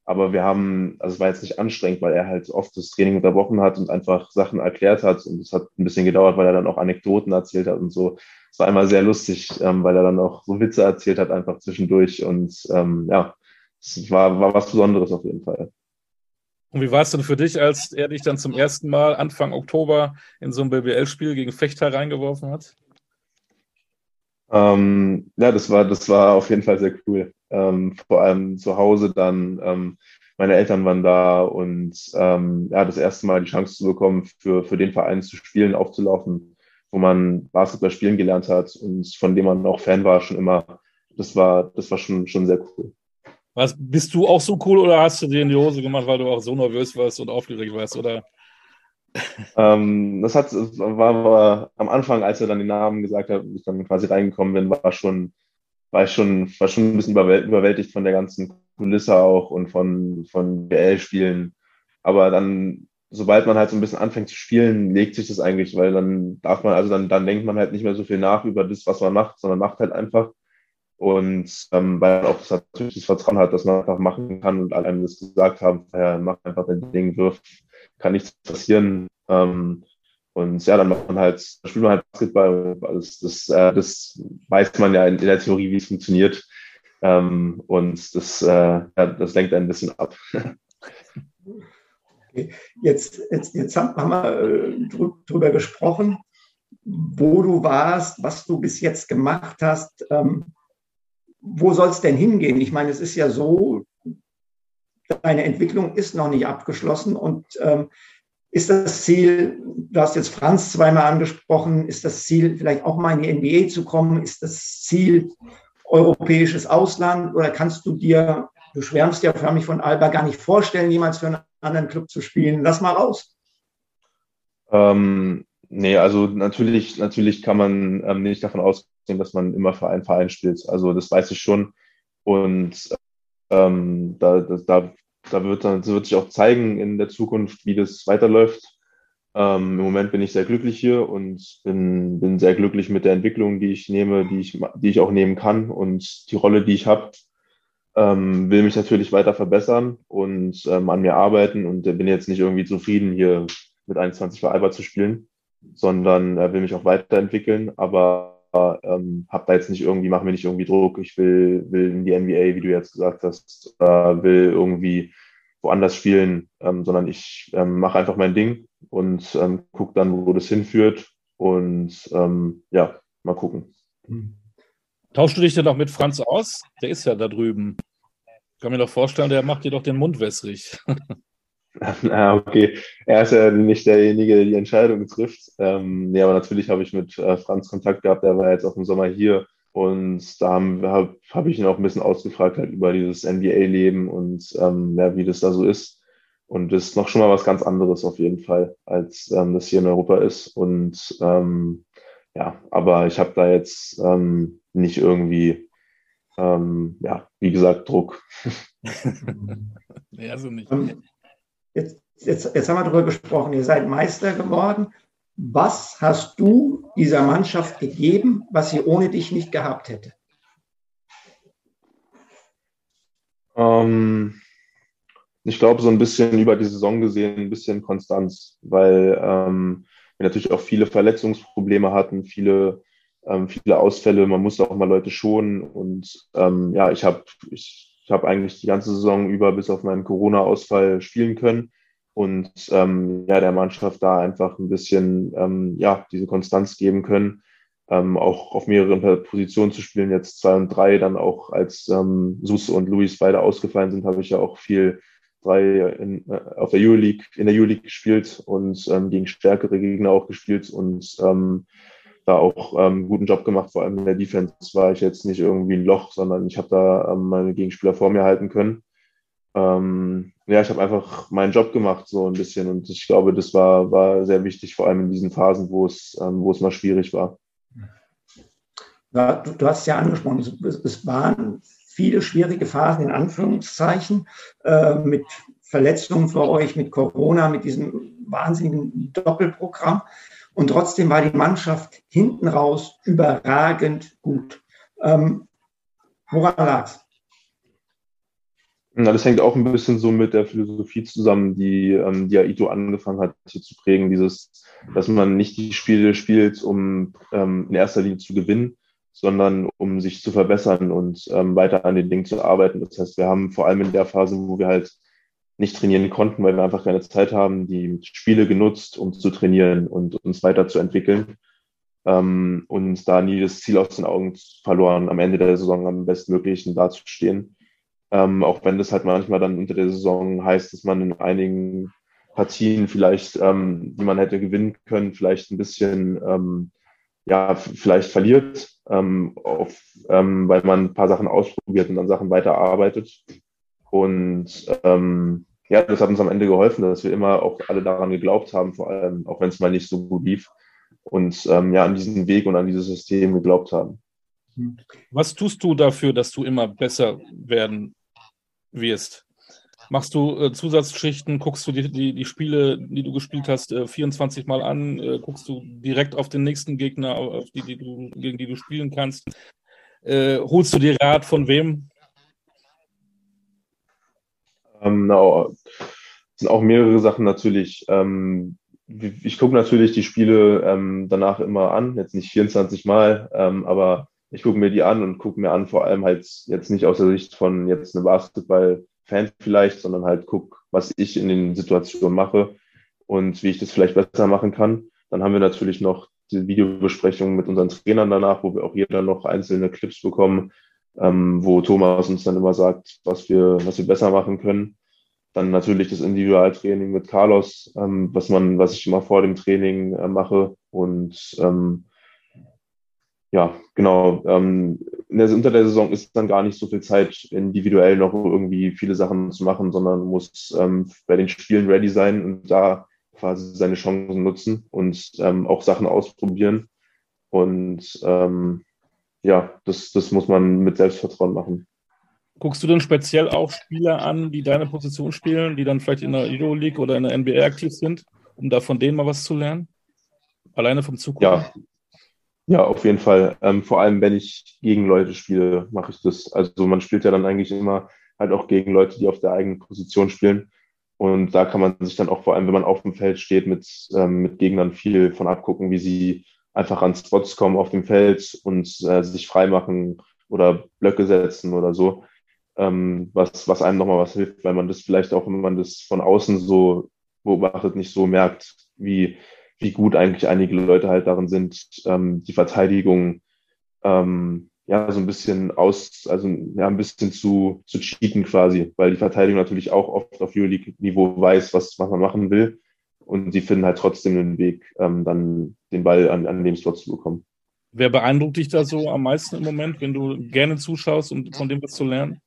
Aber wir haben, also es war jetzt nicht anstrengend, weil er halt oft das Training unterbrochen hat und einfach Sachen erklärt hat. Und es hat ein bisschen gedauert, weil er dann auch Anekdoten erzählt hat und so. Es war einmal sehr lustig, ähm, weil er dann auch so Witze erzählt hat, einfach zwischendurch. Und ähm, ja, es war, war was Besonderes auf jeden Fall.
Und wie war es denn für dich, als er dich dann zum ersten Mal Anfang Oktober in so ein BBL-Spiel gegen Fechter reingeworfen hat?
Ähm, ja, das war, das war auf jeden Fall sehr cool. Ähm, vor allem zu Hause dann, ähm, meine Eltern waren da und ähm, ja, das erste Mal die Chance zu bekommen, für, für den Verein zu spielen, aufzulaufen, wo man Basketball spielen gelernt hat und von dem man auch Fan war schon immer. Das war, das war schon, schon sehr cool.
Was, bist du auch so cool oder hast du dir in die Hose gemacht, weil du auch so nervös warst und aufgeregt warst? Oder
ähm, das hat, war, war, am Anfang, als er dann den Namen gesagt hat ich dann quasi reingekommen bin, war schon, war ich schon, war schon ein bisschen überwältigt von der ganzen Kulisse auch und von, von BL-Spielen. Aber dann, sobald man halt so ein bisschen anfängt zu spielen, legt sich das eigentlich, weil dann darf man, also dann, dann denkt man halt nicht mehr so viel nach über das, was man macht, sondern macht halt einfach. Und ähm, weil man auch das, Vertrauen hat, dass man einfach machen kann und alle einem das gesagt haben, ja, mach einfach dein Ding, wirf kann nichts passieren. Ähm, und ja, dann macht man halt, spielt man halt Basketball. Das, das, äh, das weiß man ja in, in der Theorie, wie es funktioniert. Ähm, und das, äh, ja, das lenkt ein bisschen ab.
Okay. Jetzt, jetzt, jetzt haben wir äh, drüber gesprochen, wo du warst, was du bis jetzt gemacht hast. Ähm, wo soll es denn hingehen? Ich meine, es ist ja so, deine Entwicklung ist noch nicht abgeschlossen und ähm, ist das Ziel, du hast jetzt Franz zweimal angesprochen, ist das Ziel, vielleicht auch mal in die NBA zu kommen? Ist das Ziel europäisches Ausland oder kannst du dir, du schwärmst ja förmlich von Alba, gar nicht vorstellen, jemals für einen anderen Club zu spielen? Lass mal raus.
Ähm, nee, also natürlich, natürlich kann man ähm, nicht davon ausgehen, dass man immer für einen Verein spielt. Also das weiß ich schon. Und ähm, da, da, da wird dann wird sich auch zeigen in der Zukunft, wie das weiterläuft. Ähm, Im Moment bin ich sehr glücklich hier und bin, bin sehr glücklich mit der Entwicklung, die ich nehme, die ich, die ich auch nehmen kann und die Rolle, die ich habe. Ähm, will mich natürlich weiter verbessern und ähm, an mir arbeiten und bin jetzt nicht irgendwie zufrieden, hier mit 21 bei Albert zu spielen, sondern äh, will mich auch weiterentwickeln. Aber ähm, habe da jetzt nicht irgendwie, mache mir nicht irgendwie Druck, ich will, will in die NBA, wie du jetzt gesagt hast, äh, will irgendwie woanders spielen, ähm, sondern ich ähm, mache einfach mein Ding und ähm, gucke dann, wo das hinführt und ähm, ja, mal gucken.
Tauschst du dich denn noch mit Franz aus? Der ist ja da drüben. Ich kann mir doch vorstellen, der macht dir doch den Mund wässrig.
Ah, okay. Er ist ja nicht derjenige, der die Entscheidung trifft. Ähm, nee, aber natürlich habe ich mit äh, Franz Kontakt gehabt. Der war jetzt auch im Sommer hier. Und da habe hab ich ihn auch ein bisschen ausgefragt halt über dieses NBA-Leben und ähm, ja, wie das da so ist. Und das ist noch schon mal was ganz anderes auf jeden Fall, als ähm, das hier in Europa ist. Und ähm, ja, aber ich habe da jetzt ähm, nicht irgendwie, ähm, ja, wie gesagt, Druck.
ja, so nicht. Ähm, Jetzt, jetzt, jetzt haben wir darüber gesprochen, ihr seid Meister geworden. Was hast du dieser Mannschaft gegeben, was sie ohne dich nicht gehabt hätte?
Ähm, ich glaube, so ein bisschen über die Saison gesehen, ein bisschen Konstanz, weil ähm, wir natürlich auch viele Verletzungsprobleme hatten, viele, ähm, viele Ausfälle. Man musste auch mal Leute schonen. Und ähm, ja, ich habe ich, ich habe eigentlich die ganze Saison über bis auf meinen Corona-Ausfall spielen können und ähm, ja, der Mannschaft da einfach ein bisschen ähm, ja, diese Konstanz geben können. Ähm, auch auf mehreren Positionen zu spielen, jetzt zwei und drei, dann auch als ähm, Sus und Luis beide ausgefallen sind, habe ich ja auch viel drei in, äh, auf der Euroleague, in der Euroleague gespielt und ähm, gegen stärkere Gegner auch gespielt und ähm, da auch ähm, guten Job gemacht. Vor allem in der Defense war ich jetzt nicht irgendwie ein Loch, sondern ich habe da ähm, meine Gegenspieler vor mir halten können. Ähm, ja, ich habe einfach meinen Job gemacht so ein bisschen und ich glaube, das war, war sehr wichtig, vor allem in diesen Phasen, wo es, ähm, wo es mal schwierig war.
Ja, du, du, hast es ja angesprochen, es, es, waren viele schwierige Phasen in Anführungszeichen äh, mit Verletzungen für euch, mit Corona, mit diesem wahnsinnigen Doppelprogramm. Und trotzdem war die Mannschaft hinten raus überragend gut. Ähm, woran lag es?
das hängt auch ein bisschen so mit der Philosophie zusammen, die, ähm, die Aito angefangen hat hier zu prägen. Dieses, dass man nicht die Spiele spielt, um ähm, in erster Linie zu gewinnen, sondern um sich zu verbessern und ähm, weiter an den Dingen zu arbeiten. Das heißt, wir haben vor allem in der Phase, wo wir halt nicht trainieren konnten, weil wir einfach keine Zeit haben, die Spiele genutzt, um zu trainieren und uns weiterzuentwickeln. Ähm, und da nie das Ziel aus den Augen verloren, am Ende der Saison am bestmöglichen dazustehen. Ähm, auch wenn das halt manchmal dann unter der Saison heißt, dass man in einigen Partien vielleicht, ähm, die man hätte gewinnen können, vielleicht ein bisschen, ähm, ja, vielleicht verliert, ähm, auf, ähm, weil man ein paar Sachen ausprobiert und dann Sachen weiterarbeitet. Und ähm, ja, das hat uns am Ende geholfen, dass wir immer auch alle daran geglaubt haben, vor allem, auch wenn es mal nicht so gut lief. Und ähm, ja, an diesen Weg und an dieses System geglaubt haben.
Was tust du dafür, dass du immer besser werden wirst? Machst du äh, Zusatzschichten? Guckst du die, die, die, Spiele, die du gespielt hast, äh, 24 Mal an? Äh, guckst du direkt auf den nächsten Gegner, auf die, die du, gegen die du spielen kannst? Äh, holst du dir Rat von wem?
Ähm, na, sind auch mehrere Sachen natürlich. Ähm, ich gucke natürlich die Spiele ähm, danach immer an, jetzt nicht 24 Mal, ähm, aber ich gucke mir die an und gucke mir an, vor allem halt jetzt nicht aus der Sicht von jetzt einem Basketball-Fan vielleicht, sondern halt guck, was ich in den Situationen mache und wie ich das vielleicht besser machen kann. Dann haben wir natürlich noch die Videobesprechungen mit unseren Trainern danach, wo wir auch jeder noch einzelne Clips bekommen, ähm, wo Thomas uns dann immer sagt, was wir, was wir besser machen können. Dann natürlich das Individualtraining mit Carlos, ähm, was man, was ich immer vor dem Training äh, mache. Und ähm, ja, genau. Ähm, der, unter der Saison ist dann gar nicht so viel Zeit, individuell noch irgendwie viele Sachen zu machen, sondern muss ähm, bei den Spielen ready sein und da quasi seine Chancen nutzen und ähm, auch Sachen ausprobieren. Und ähm, ja, das, das muss man mit Selbstvertrauen machen.
Guckst du denn speziell auch Spieler an, die deine Position spielen, die dann vielleicht in der Euroleague oder in der NBA aktiv sind, um da von denen mal was zu lernen? Alleine vom Zugucken?
Ja, ja auf jeden Fall. Ähm, vor allem, wenn ich gegen Leute spiele, mache ich das. Also man spielt ja dann eigentlich immer halt auch gegen Leute, die auf der eigenen Position spielen. Und da kann man sich dann auch vor allem, wenn man auf dem Feld steht, mit, ähm, mit Gegnern viel von abgucken, wie sie einfach an Spots kommen auf dem Feld und äh, sich freimachen oder Blöcke setzen oder so, ähm, was, was einem nochmal was hilft, weil man das vielleicht auch, wenn man das von außen so beobachtet, nicht so merkt, wie, wie gut eigentlich einige Leute halt darin sind, ähm, die Verteidigung ähm, ja so ein bisschen aus, also ja ein bisschen zu, zu cheaten quasi, weil die Verteidigung natürlich auch oft auf Euroleague-Niveau weiß, was, was man machen will und sie finden halt trotzdem einen Weg, ähm, dann den Ball an, an dem Slot zu bekommen.
Wer beeindruckt dich da so am meisten im Moment, wenn du gerne zuschaust, um von dem was zu lernen?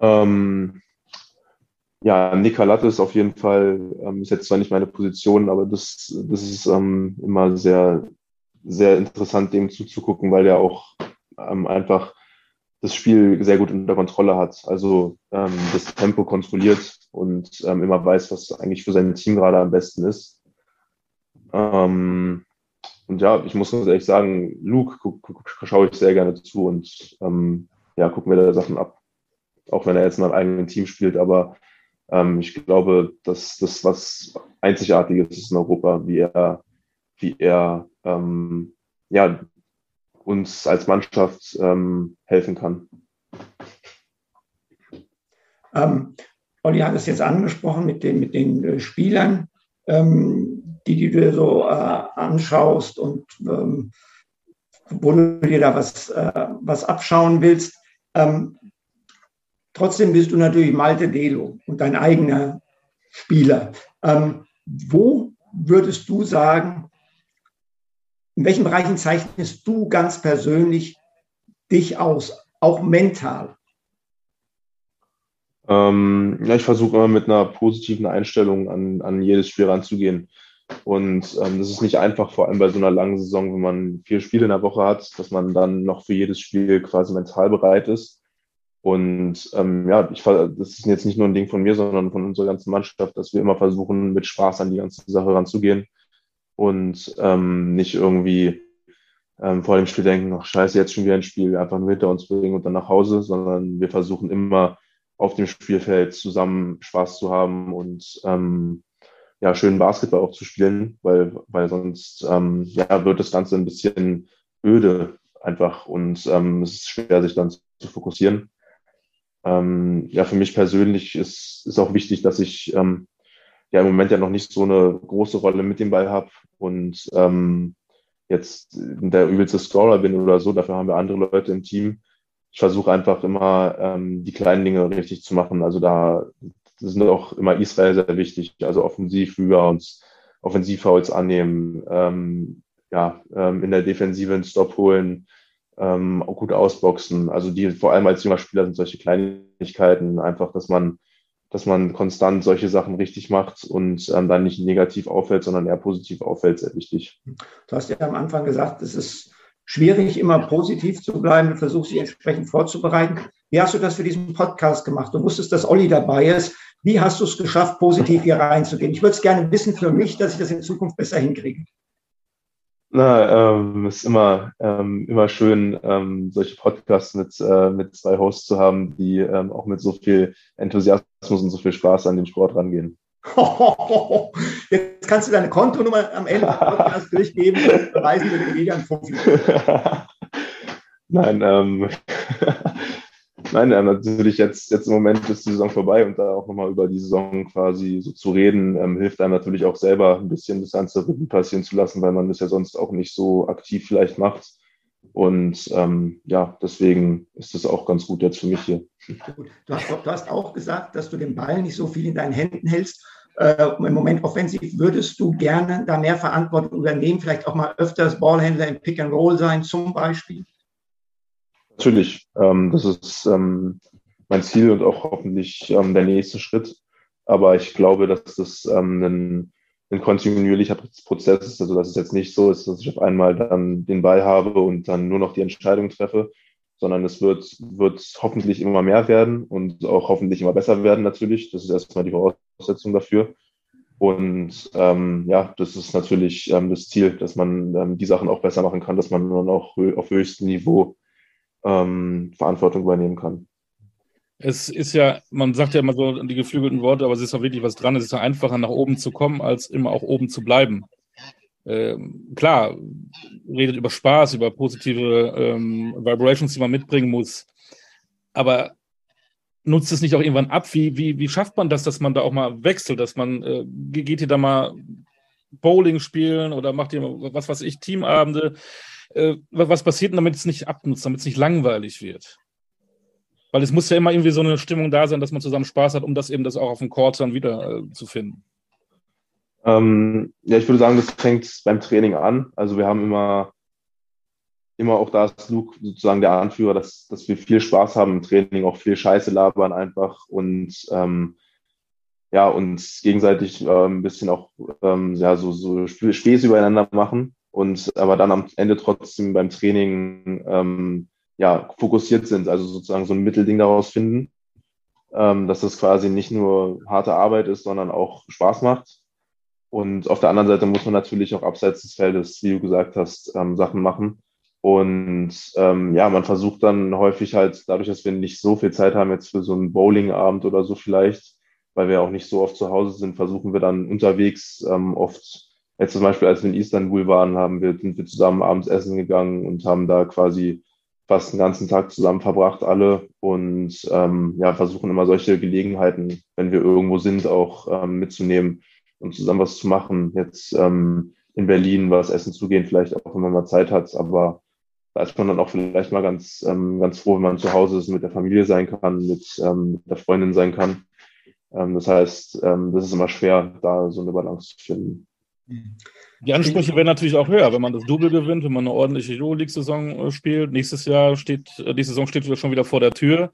Ähm, ja, Nika ist auf jeden Fall, ähm, ist jetzt zwar nicht meine Position, aber das, das ist ähm, immer sehr, sehr interessant, dem zuzugucken, weil er auch ähm, einfach das Spiel sehr gut unter Kontrolle hat. Also ähm, das Tempo kontrolliert und ähm, immer weiß, was eigentlich für sein Team gerade am besten ist. Ähm, und ja, ich muss ganz ehrlich sagen, Luke schaue ich sehr gerne zu und ähm, ja, gucken wir da Sachen ab. Auch wenn er jetzt in einem eigenen Team spielt, aber ähm, ich glaube, dass das was Einzigartiges ist in Europa, wie er, wie er ähm, ja, uns als Mannschaft ähm, helfen kann.
Ähm, Olli hat es jetzt angesprochen mit den, mit den äh, Spielern, ähm, die, die du dir so äh, anschaust und ähm, wo du dir da was, äh, was abschauen willst. Ähm, trotzdem bist du natürlich Malte Delo und dein eigener Spieler. Ähm, wo würdest du sagen, in welchen Bereichen zeichnest du ganz persönlich dich aus, auch mental?
Ähm, ja, ich versuche immer mit einer positiven Einstellung an, an jedes Spiel ranzugehen. Und ähm, das ist nicht einfach, vor allem bei so einer langen Saison, wenn man vier Spiele in der Woche hat, dass man dann noch für jedes Spiel quasi mental bereit ist. Und ähm, ja, ich, das ist jetzt nicht nur ein Ding von mir, sondern von unserer ganzen Mannschaft, dass wir immer versuchen, mit Spaß an die ganze Sache ranzugehen und ähm, nicht irgendwie ähm, vor dem Spiel denken, ach scheiße, jetzt schon wieder ein Spiel, einfach nur hinter uns bringen und dann nach Hause, sondern wir versuchen immer auf dem Spielfeld zusammen Spaß zu haben und ähm, ja, schönen Basketball auch zu spielen, weil, weil sonst ähm, ja, wird das Ganze ein bisschen öde einfach und ähm, es ist schwer, sich dann zu fokussieren. Ähm, ja, für mich persönlich ist, ist auch wichtig, dass ich ähm, ja im Moment ja noch nicht so eine große Rolle mit dem Ball habe und ähm, jetzt der übelste Scorer bin oder so. Dafür haben wir andere Leute im Team. Ich versuche einfach immer ähm, die kleinen Dinge richtig zu machen. Also da sind auch immer Israel sehr wichtig. Also offensiv über uns Offensivfouls annehmen, ähm, ja, ähm, in der Defensive einen Stop holen, ähm, auch gut ausboxen. Also die vor allem als junger Spieler sind solche Kleinigkeiten einfach, dass man, dass man konstant solche Sachen richtig macht und ähm, dann nicht negativ auffällt, sondern eher positiv auffällt, sehr wichtig.
Du hast ja am Anfang gesagt, es ist schwierig, immer positiv zu bleiben. Du versuchst dich entsprechend vorzubereiten. Wie hast du das für diesen Podcast gemacht? Du wusstest, dass Olli dabei ist. Wie hast du es geschafft, positiv hier reinzugehen? Ich würde es gerne wissen für mich, dass ich das in Zukunft besser hinkriege.
Na, ähm, ist immer, ähm, immer schön, ähm, solche Podcasts mit, äh, mit zwei Hosts zu haben, die ähm, auch mit so viel Enthusiasmus und so viel Spaß an den Sport rangehen.
Jetzt kannst du deine Kontonummer am Ende des Podcasts durchgeben und beweisen wir den Medien
Nein, ähm, Nein, natürlich jetzt, jetzt im Moment ist die Saison vorbei und da auch nochmal über die Saison quasi so zu reden, ähm, hilft einem natürlich auch selber ein bisschen das ganze Revue passieren zu lassen, weil man das ja sonst auch nicht so aktiv vielleicht macht. Und ähm, ja, deswegen ist das auch ganz gut jetzt für mich hier.
Du hast, du hast auch gesagt, dass du den Ball nicht so viel in deinen Händen hältst. Äh, Im Moment offensiv würdest du gerne da mehr Verantwortung übernehmen, vielleicht auch mal öfters Ballhändler im Pick and Roll sein, zum Beispiel?
Natürlich, ähm, das ist ähm, mein Ziel und auch hoffentlich ähm, der nächste Schritt. Aber ich glaube, dass das ähm, ein, ein kontinuierlicher Prozess ist. Also dass es jetzt nicht so ist, dass ich auf einmal dann den Ball habe und dann nur noch die Entscheidung treffe, sondern es wird, wird hoffentlich immer mehr werden und auch hoffentlich immer besser werden natürlich. Das ist erstmal die Voraussetzung dafür. Und ähm, ja, das ist natürlich ähm, das Ziel, dass man ähm, die Sachen auch besser machen kann, dass man dann auch auf höchstem Niveau ähm, Verantwortung übernehmen kann.
Es ist ja, man sagt ja immer so die geflügelten Worte, aber es ist ja wirklich was dran. Es ist ja einfacher, nach oben zu kommen, als immer auch oben zu bleiben. Ähm, klar, redet über Spaß, über positive ähm, Vibrations, die man mitbringen muss. Aber nutzt es nicht auch irgendwann ab? Wie, wie, wie schafft man das, dass man da auch mal wechselt, dass man, äh, geht ihr da mal Bowling spielen oder macht ihr, was weiß ich, Teamabende? Äh, was passiert, damit es nicht abnutzt, damit es nicht langweilig wird? Weil es muss ja immer irgendwie so eine Stimmung da sein, dass man zusammen Spaß hat, um das eben das auch auf dem Court dann wieder äh, zu finden.
Ähm, ja, ich würde sagen, das fängt beim Training an. Also wir haben immer, immer auch da ist Luke sozusagen der Anführer, dass, dass wir viel Spaß haben im Training, auch viel Scheiße labern einfach und ähm, ja, uns gegenseitig äh, ein bisschen auch ähm, ja, so, so Späße übereinander machen und aber dann am Ende trotzdem beim Training ähm, ja, fokussiert sind, also sozusagen so ein Mittelding daraus finden, ähm, dass das quasi nicht nur harte Arbeit ist, sondern auch Spaß macht. Und auf der anderen Seite muss man natürlich auch abseits des Feldes, wie du gesagt hast, ähm, Sachen machen. Und ähm, ja, man versucht dann häufig halt, dadurch, dass wir nicht so viel Zeit haben jetzt für so einen Bowlingabend oder so vielleicht, weil wir auch nicht so oft zu Hause sind, versuchen wir dann unterwegs ähm, oft Jetzt zum Beispiel, als wir in Istanbul waren, haben wir, sind wir zusammen abends essen gegangen und haben da quasi fast den ganzen Tag zusammen verbracht, alle, und ähm, ja, versuchen immer solche Gelegenheiten, wenn wir irgendwo sind, auch ähm, mitzunehmen und zusammen was zu machen. Jetzt ähm, in Berlin was essen zu gehen, vielleicht auch, wenn man mal Zeit hat, aber da ist man dann auch vielleicht mal ganz, ähm, ganz froh, wenn man zu Hause ist, mit der Familie sein kann, mit, ähm, der Freundin sein kann. Ähm, das heißt, ähm, das ist immer schwer, da so eine Balance zu finden.
Die Ansprüche werden natürlich auch höher, wenn man das Double gewinnt, wenn man eine ordentliche Euroleague-Saison äh, spielt. Nächstes Jahr steht, äh, die Saison steht schon wieder vor der Tür.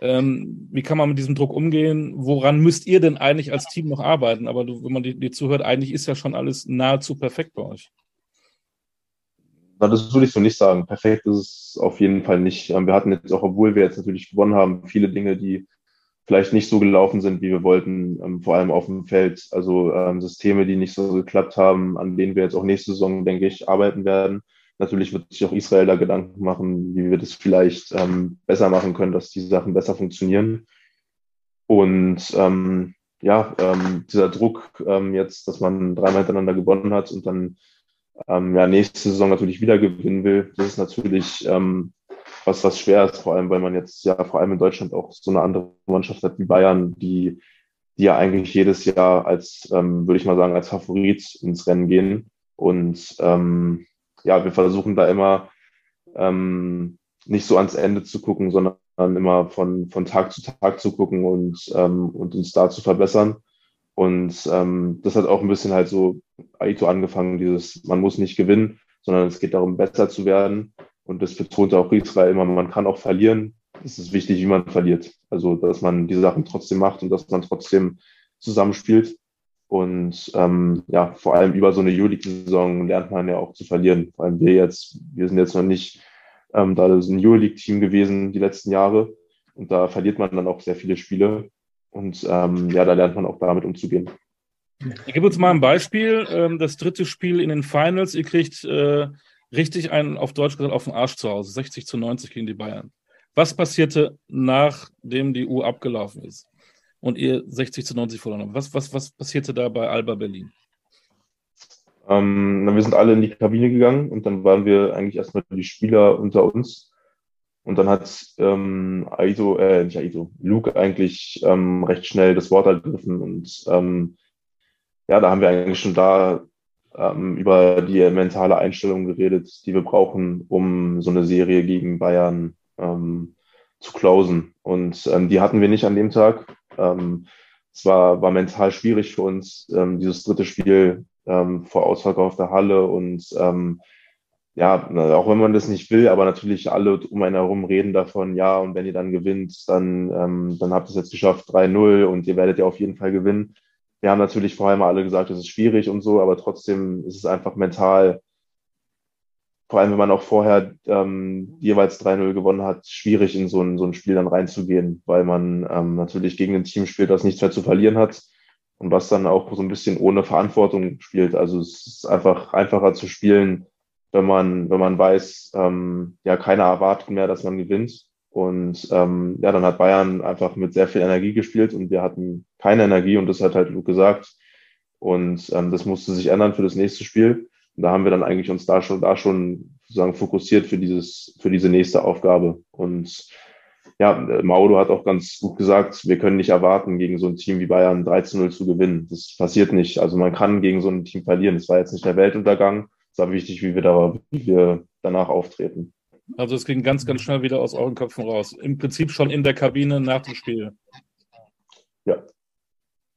Ähm, wie kann man mit diesem Druck umgehen? Woran müsst ihr denn eigentlich als Team noch arbeiten? Aber du, wenn man dir zuhört, eigentlich ist ja schon alles nahezu perfekt bei euch.
Das würde ich so nicht sagen. Perfekt ist es auf jeden Fall nicht. Ähm, wir hatten jetzt auch, obwohl wir jetzt natürlich gewonnen haben, viele Dinge, die vielleicht nicht so gelaufen sind, wie wir wollten, ähm, vor allem auf dem Feld. Also ähm, Systeme, die nicht so geklappt haben, an denen wir jetzt auch nächste Saison, denke ich, arbeiten werden. Natürlich wird sich auch Israel da Gedanken machen, wie wir das vielleicht ähm, besser machen können, dass die Sachen besser funktionieren. Und ähm, ja, ähm, dieser Druck ähm, jetzt, dass man dreimal hintereinander gewonnen hat und dann ähm, ja, nächste Saison natürlich wieder gewinnen will, das ist natürlich ähm, was, was schwer ist, vor allem, weil man jetzt ja vor allem in Deutschland auch so eine andere Mannschaft hat wie Bayern, die, die ja eigentlich jedes Jahr als, ähm, würde ich mal sagen, als Favorit ins Rennen gehen. Und ähm, ja, wir versuchen da immer ähm, nicht so ans Ende zu gucken, sondern immer von, von Tag zu Tag zu gucken und, ähm, und uns da zu verbessern. Und ähm, das hat auch ein bisschen halt so Aito angefangen, dieses, man muss nicht gewinnen, sondern es geht darum, besser zu werden. Und das betont auch Israel immer, man kann auch verlieren. Es ist wichtig, wie man verliert. Also, dass man die Sachen trotzdem macht und dass man trotzdem zusammenspielt. Und ähm, ja, vor allem über so eine Euroleague-Saison lernt man ja auch zu verlieren. Vor allem wir jetzt, wir sind jetzt noch nicht ähm, da ist ein Euroleague-Team gewesen die letzten Jahre. Und da verliert man dann auch sehr viele Spiele. Und ähm, ja, da lernt man auch damit umzugehen.
Ich gebe uns mal ein Beispiel. Ähm, das dritte Spiel in den Finals. Ihr kriegt äh, richtig einen, auf Deutsch gesagt, auf den Arsch zu Hause. 60 zu 90 gegen die Bayern. Was passierte, nachdem die Uhr abgelaufen ist und ihr 60 zu 90 verloren habt? Was, was, was passierte da bei Alba Berlin?
Ähm, wir sind alle in die Kabine gegangen und dann waren wir eigentlich erstmal die Spieler unter uns. Und dann hat ähm, Aido, äh, nicht Aido, Luke eigentlich ähm, recht schnell das Wort ergriffen. Und ähm, ja, da haben wir eigentlich schon da ähm, über die mentale Einstellung geredet, die wir brauchen, um so eine Serie gegen Bayern ähm, zu closen. Und ähm, die hatten wir nicht an dem Tag. Ähm, es war, war mental schwierig für uns, ähm, dieses dritte Spiel ähm, vor ausverkaufter Halle und ähm, ja, auch wenn man das nicht will, aber natürlich alle um einen herum reden davon, ja, und wenn ihr dann gewinnt, dann, ähm, dann habt ihr es jetzt geschafft, 3-0 und ihr werdet ja auf jeden Fall gewinnen wir haben natürlich vorher mal alle gesagt, es ist schwierig und so, aber trotzdem ist es einfach mental, vor allem wenn man auch vorher ähm, jeweils 3-0 gewonnen hat, schwierig in so ein, so ein Spiel dann reinzugehen, weil man ähm, natürlich gegen ein Team spielt, das nichts mehr zu verlieren hat und was dann auch so ein bisschen ohne Verantwortung spielt. Also es ist einfach einfacher zu spielen, wenn man, wenn man weiß, ähm, ja, keiner erwartet mehr, dass man gewinnt und ähm, ja, dann hat Bayern einfach mit sehr viel Energie gespielt und wir hatten keine Energie und das hat halt Luke gesagt. Und ähm, das musste sich ändern für das nächste Spiel. Und da haben wir dann eigentlich uns da schon, da schon sozusagen fokussiert für dieses, für diese nächste Aufgabe. Und ja, Mauro hat auch ganz gut gesagt, wir können nicht erwarten, gegen so ein Team wie Bayern 13-0 zu gewinnen. Das passiert nicht. Also man kann gegen so ein Team verlieren. Es war jetzt nicht der Weltuntergang. Es war wichtig, wie wir, da, wie wir danach auftreten.
Also es ging ganz, ganz schnell wieder aus euren Köpfen raus. Im Prinzip schon in der Kabine nach dem Spiel.
Ja.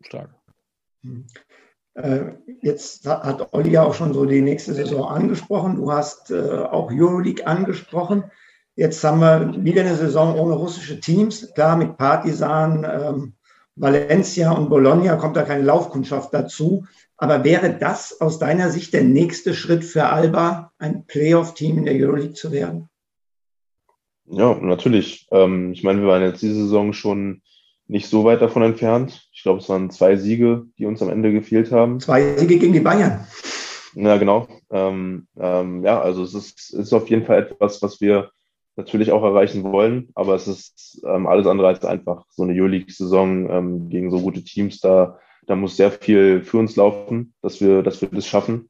Stark.
Äh, jetzt hat Olli ja auch schon so die nächste Saison angesprochen. Du hast äh, auch Euroleague angesprochen. Jetzt haben wir wieder eine Saison ohne russische Teams. Klar, mit Partisan, ähm, Valencia und Bologna kommt da keine Laufkundschaft dazu. Aber wäre das aus deiner Sicht der nächste Schritt für Alba, ein Playoff-Team in der Euroleague zu werden?
Ja, natürlich. Ähm, ich meine, wir waren jetzt diese Saison schon nicht so weit davon entfernt. Ich glaube, es waren zwei Siege, die uns am Ende gefehlt haben.
Zwei Siege gegen die Bayern.
Ja, genau. Ähm, ähm, ja, also es ist, ist auf jeden Fall etwas, was wir natürlich auch erreichen wollen, aber es ist ähm, alles andere als einfach. So eine Euroleague-Saison ähm, gegen so gute Teams, da, da muss sehr viel für uns laufen, dass wir, dass wir das schaffen.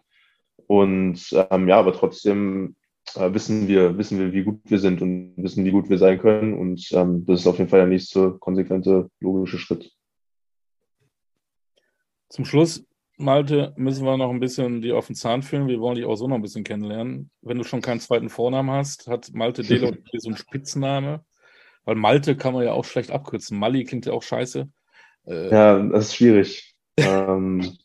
Und ähm, ja, aber trotzdem äh, wissen wir, wissen wir, wie gut wir sind und wissen, wie gut wir sein können. Und ähm, das ist auf jeden Fall der nächste konsequente, logische Schritt.
Zum Schluss, Malte, müssen wir noch ein bisschen die auf den Zahn fühlen. Wir wollen dich auch so noch ein bisschen kennenlernen. Wenn du schon keinen zweiten Vornamen hast, hat Malte Delo so einen Spitzname. Weil Malte kann man ja auch schlecht abkürzen. Mali klingt ja auch scheiße.
Äh, ja, das ist schwierig. ähm,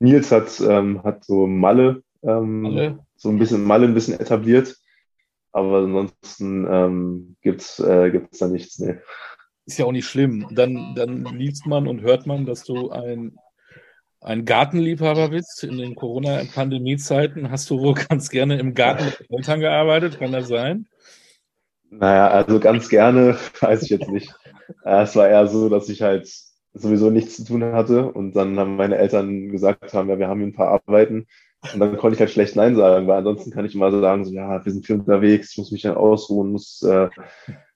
Nils hat, ähm, hat so Malle, ähm, Malle, so ein bisschen Malle ein bisschen etabliert. Aber ansonsten ähm, gibt es äh, gibt's da nichts. Nee.
Ist ja auch nicht schlimm. Dann, dann liest man und hört man, dass du ein, ein Gartenliebhaber bist. In den Corona-Pandemie-Zeiten hast du wohl ganz gerne im Garten mit Eltern gearbeitet. Kann das sein?
Naja, also ganz gerne, weiß ich jetzt nicht. Äh, es war eher so, dass ich halt sowieso nichts zu tun hatte und dann haben meine Eltern gesagt haben, ja, wir haben hier ein paar Arbeiten und dann konnte ich halt schlecht Nein sagen, weil ansonsten kann ich immer sagen, so, ja, wir sind viel unterwegs, ich muss mich dann ausruhen, muss, äh,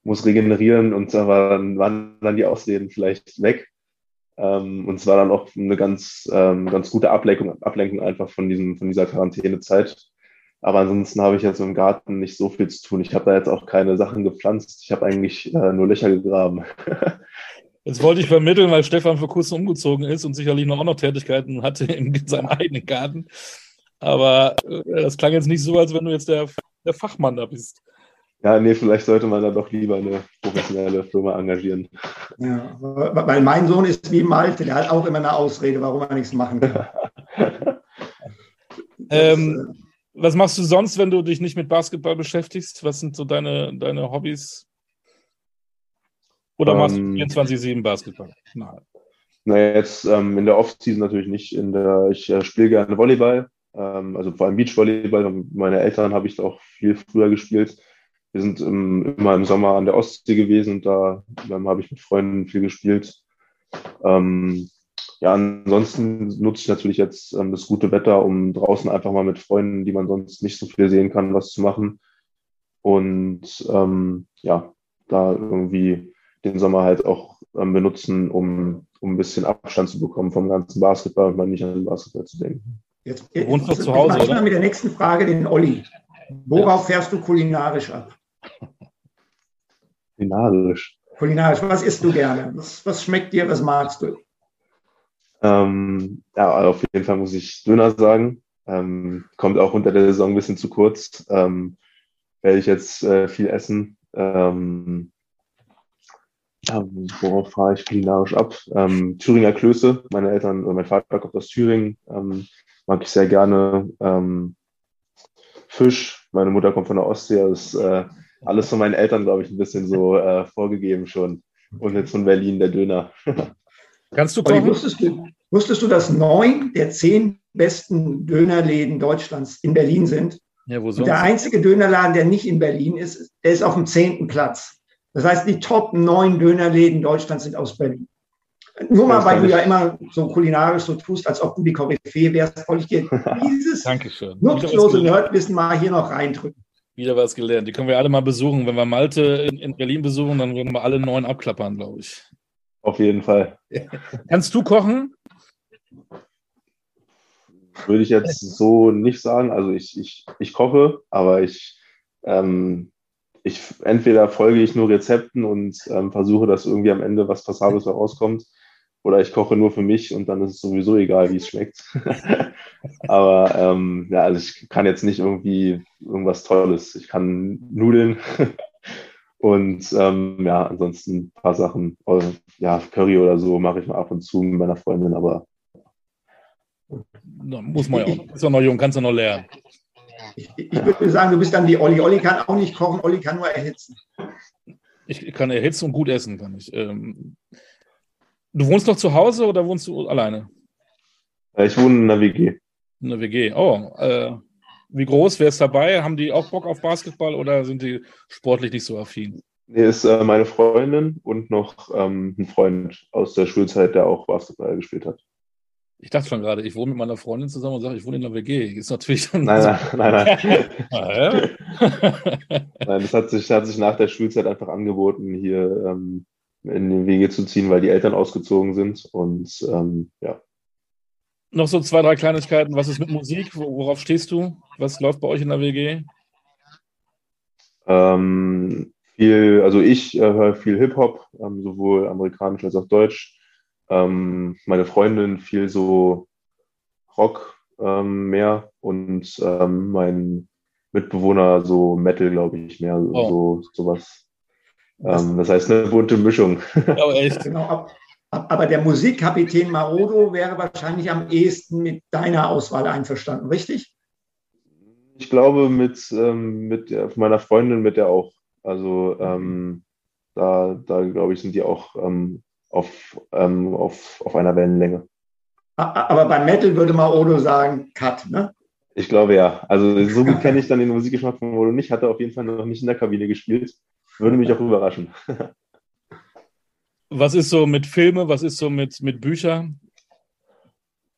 muss regenerieren und da waren, waren dann die Ausreden vielleicht weg. Ähm, und es war dann auch eine ganz, ähm, ganz gute Ablenkung, Ablenkung einfach von, diesem, von dieser Quarantänezeit. Aber ansonsten habe ich jetzt im Garten nicht so viel zu tun. Ich habe da jetzt auch keine Sachen gepflanzt. Ich habe eigentlich äh, nur Löcher gegraben.
Jetzt wollte ich vermitteln, weil Stefan vor kurzem umgezogen ist und sicherlich noch auch noch Tätigkeiten hatte in seinem eigenen Garten. Aber äh, das klang jetzt nicht so, als wenn du jetzt der, der Fachmann da bist.
Ja, nee, vielleicht sollte man da doch lieber eine professionelle Firma engagieren.
Ja, weil mein Sohn ist wie Malte, der hat auch immer eine Ausrede, warum er nichts machen kann.
ähm, äh, was machst du sonst, wenn du dich nicht mit Basketball beschäftigst? Was sind so deine, deine Hobbys? Oder machst du 24-7 ähm, Basketball?
Nein. Naja, jetzt ähm, in der Off-Season natürlich nicht. In der, ich äh, spiele gerne Volleyball, ähm, also vor allem Beachvolleyball. Meine Eltern habe ich auch viel früher gespielt. Wir sind im, immer im Sommer an der Ostsee gewesen und da habe ich mit Freunden viel gespielt. Ähm, ja, ansonsten nutze ich natürlich jetzt ähm, das gute Wetter, um draußen einfach mal mit Freunden, die man sonst nicht so viel sehen kann, was zu machen. Und ähm, ja, da irgendwie den Sommer halt auch ähm, benutzen, um, um ein bisschen Abstand zu bekommen vom ganzen Basketball und mal nicht an den Basketball zu denken.
Jetzt, jetzt wohnst du zu Hause, oder? mit der nächsten Frage den Olli. Worauf ja. fährst du kulinarisch ab?
Kulinarisch.
Kulinarisch. Was isst du gerne? Was, was schmeckt dir? Was magst du?
Ähm, ja, auf jeden Fall muss ich Döner sagen. Ähm, kommt auch unter der Saison ein bisschen zu kurz. Ähm, werde ich jetzt äh, viel essen. Ähm, ja, worauf fahre ich kulinarisch ab? Ähm, Thüringer Klöße. Meine Eltern, oder mein Vater kommt aus Thüringen. Ähm, mag ich sehr gerne. Fisch. Meine Mutter kommt von der Ostsee. Das ist äh, alles von meinen Eltern, glaube ich, ein bisschen so äh, vorgegeben schon. Und jetzt von Berlin der Döner.
Kannst du kochen? Wusstest du, wusstest du, dass neun der zehn besten Dönerläden Deutschlands in Berlin sind? Ja, wo sonst? Und der einzige Dönerladen, der nicht in Berlin ist, der ist auf dem zehnten Platz. Das heißt, die Top neun Dönerläden Deutschlands sind aus Berlin. Nur mal, weil du ja immer so kulinarisch so tust, als ob du die Koryphäe wärst, wollte ich dir dieses nutzlose Nerdwissen mal hier noch reindrücken.
Wieder was gelernt. Die können wir alle mal besuchen. Wenn wir Malte in, in Berlin besuchen, dann werden wir alle neun abklappern, glaube ich.
Auf jeden Fall.
Kannst du kochen?
Würde ich jetzt so nicht sagen. Also ich, ich, ich koche, aber ich, ähm, ich entweder folge ich nur Rezepten und ähm, versuche, dass irgendwie am Ende was Passables herauskommt. Oder ich koche nur für mich und dann ist es sowieso egal, wie es schmeckt. aber ähm, ja, also ich kann jetzt nicht irgendwie irgendwas Tolles. Ich kann Nudeln und ähm, ja, ansonsten ein paar Sachen, ja, Curry oder so mache ich mal ab und zu mit meiner Freundin, aber.
Muss man ja auch. Ist ja noch jung, kannst du noch lernen.
Ich, ich, würde sagen, du bist dann wie Olli. Olli kann auch nicht kochen, Olli kann nur erhitzen.
Ich kann erhitzen und gut essen, kann ich. Ähm, du wohnst noch zu Hause oder wohnst du alleine?
Äh, ich wohne in einer WG.
In einer WG, oh. Äh, wie groß? Wer ist dabei? Haben die auch Bock auf Basketball oder sind die sportlich nicht so affin?
Nee, ist äh, meine Freundin und noch ähm, ein Freund aus der Schulzeit, der auch Basketball gespielt hat.
Ich dachte schon gerade, ich wohne mit meiner Freundin zusammen und sage, ich wohne in der WG. Ist natürlich
dann nein, nein, nein, nein. ah, nein, das hat sich, hat sich nach der Schulzeit einfach angeboten, hier ähm, in den WG zu ziehen, weil die Eltern ausgezogen sind. Und ähm, ja,
noch so zwei, drei Kleinigkeiten. Was ist mit Musik? Worauf stehst du? Was läuft bei euch in der WG?
Ähm, viel, also ich äh, höre viel Hip-Hop, ähm, sowohl amerikanisch als auch deutsch. Ähm, meine Freundin viel so Rock ähm, mehr und ähm, mein Mitbewohner so Metal, glaube ich, mehr oh. so sowas. Ähm, das heißt eine bunte Mischung.
Oh, echt? genau. Aber der Musikkapitän Marodo wäre wahrscheinlich am ehesten mit deiner Auswahl einverstanden, richtig?
Ich glaube, mit, ähm, mit meiner Freundin, mit der auch. Also ähm, da, da glaube ich, sind die auch ähm, auf, ähm, auf, auf einer Wellenlänge.
Aber beim Metal würde Maodo sagen, Cut, ne?
Ich glaube ja. Also so gut kenne ich dann den Musikgeschmack von Maodo nicht. Hat er auf jeden Fall noch nicht in der Kabine gespielt. Würde mich auch überraschen.
Was ist so mit Filme? Was ist so mit, mit Büchern?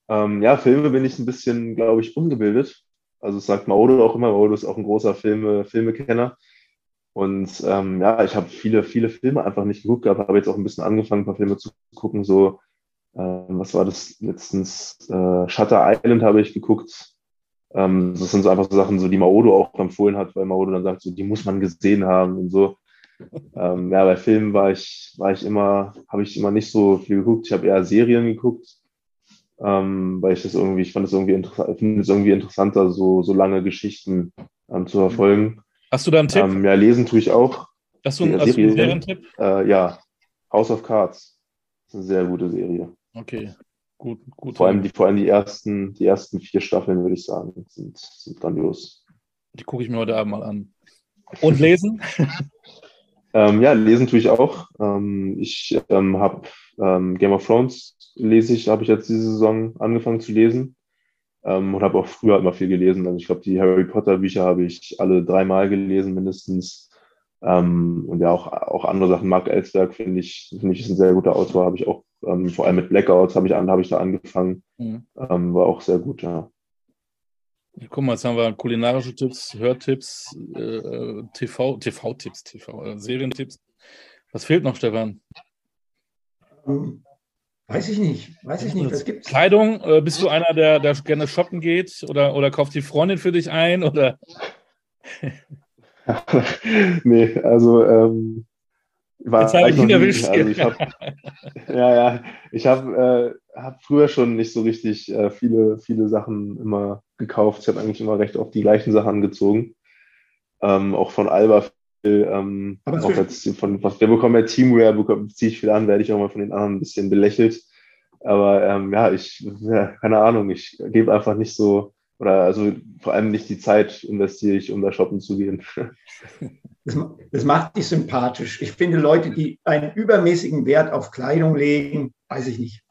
Ähm, ja, Filme bin ich ein bisschen, glaube ich, ungebildet. Also das sagt Maodo auch immer. Maodo ist auch ein großer Filme, Filmekenner. Und ähm, ja, ich habe viele, viele Filme einfach nicht geguckt gehabt, habe jetzt auch ein bisschen angefangen, ein paar Filme zu gucken. So, äh, was war das letztens? Äh, Shutter Island habe ich geguckt. Ähm, das sind so einfach so Sachen, so die Maodo auch empfohlen hat, weil Maodo dann sagt, so, die muss man gesehen haben und so. Ähm, ja, bei Filmen war ich, war ich immer, habe ich immer nicht so viel geguckt. Ich habe eher Serien geguckt, ähm, weil ich das irgendwie, ich fand es irgendwie es irgendwie interessanter, so, so lange Geschichten ähm, zu verfolgen.
Hast du da einen Tipp?
Ähm, ja, lesen tue ich auch.
Hast du, einen, hast du einen Serientipp?
Äh, ja, House of Cards. Das ist eine sehr gute Serie.
Okay, gut. gut
vor, allem die, vor allem die ersten, die ersten vier Staffeln, würde ich sagen, sind, sind grandios.
Die gucke ich mir heute Abend mal an. Und lesen?
Ähm, ja, lesen tue ich auch. Ähm, ich ähm, habe ähm, Game of Thrones lese ich, habe ich jetzt diese Saison angefangen zu lesen ähm, und habe auch früher immer viel gelesen. Also ich glaube, die Harry Potter Bücher habe ich alle dreimal gelesen mindestens. Ähm, und ja, auch, auch andere Sachen. Mark Ellsberg finde ich, finde ich ist ein sehr guter Autor. Habe ich auch vor allem mit Blackouts habe ich, hab ich da angefangen. Mhm. war auch sehr gut, ja.
Guck mal, jetzt haben wir kulinarische Tipps, Hörtipps, äh, TV, TV-Tipps, TV, äh, Serientipps. Was fehlt noch, Stefan?
Ähm, weiß ich nicht. Weiß ich nicht. Was gibt's?
Kleidung, äh, bist du einer, der, der gerne shoppen geht oder, oder kauft die Freundin für dich ein? Oder?
nee, also ähm,
war Jetzt habe ich ihn erwischt. Also
ich hab, ja, ja, ich habe äh, hab früher schon nicht so richtig äh, viele, viele Sachen immer gekauft. Ich habe eigentlich immer recht auf die gleichen Sachen angezogen. Ähm, auch von Alba ähm, auch jetzt von, was wir bekommen ja Teamwear, ziehe ich viel an, werde ich auch mal von den anderen ein bisschen belächelt. Aber ähm, ja, ich, ja, keine Ahnung, ich gebe einfach nicht so, oder also vor allem nicht die Zeit investiere ich, um da shoppen zu gehen.
Das, das, macht dich sympathisch. Ich finde Leute, die einen übermäßigen Wert auf Kleidung legen, weiß ich nicht.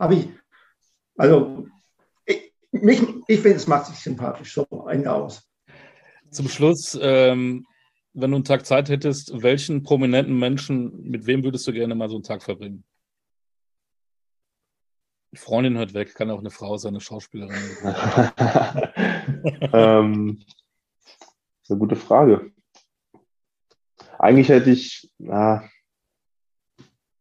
Habe ich, also ich, mich, ich finde, es macht sich sympathisch. So, Ende aus.
Zum Schluss, ähm, wenn du einen Tag Zeit hättest, welchen prominenten Menschen, mit wem würdest du gerne mal so einen Tag verbringen? Freundin hört weg, kann auch eine Frau sein, eine Schauspielerin.
ähm, das ist eine gute Frage. Eigentlich hätte ich, na,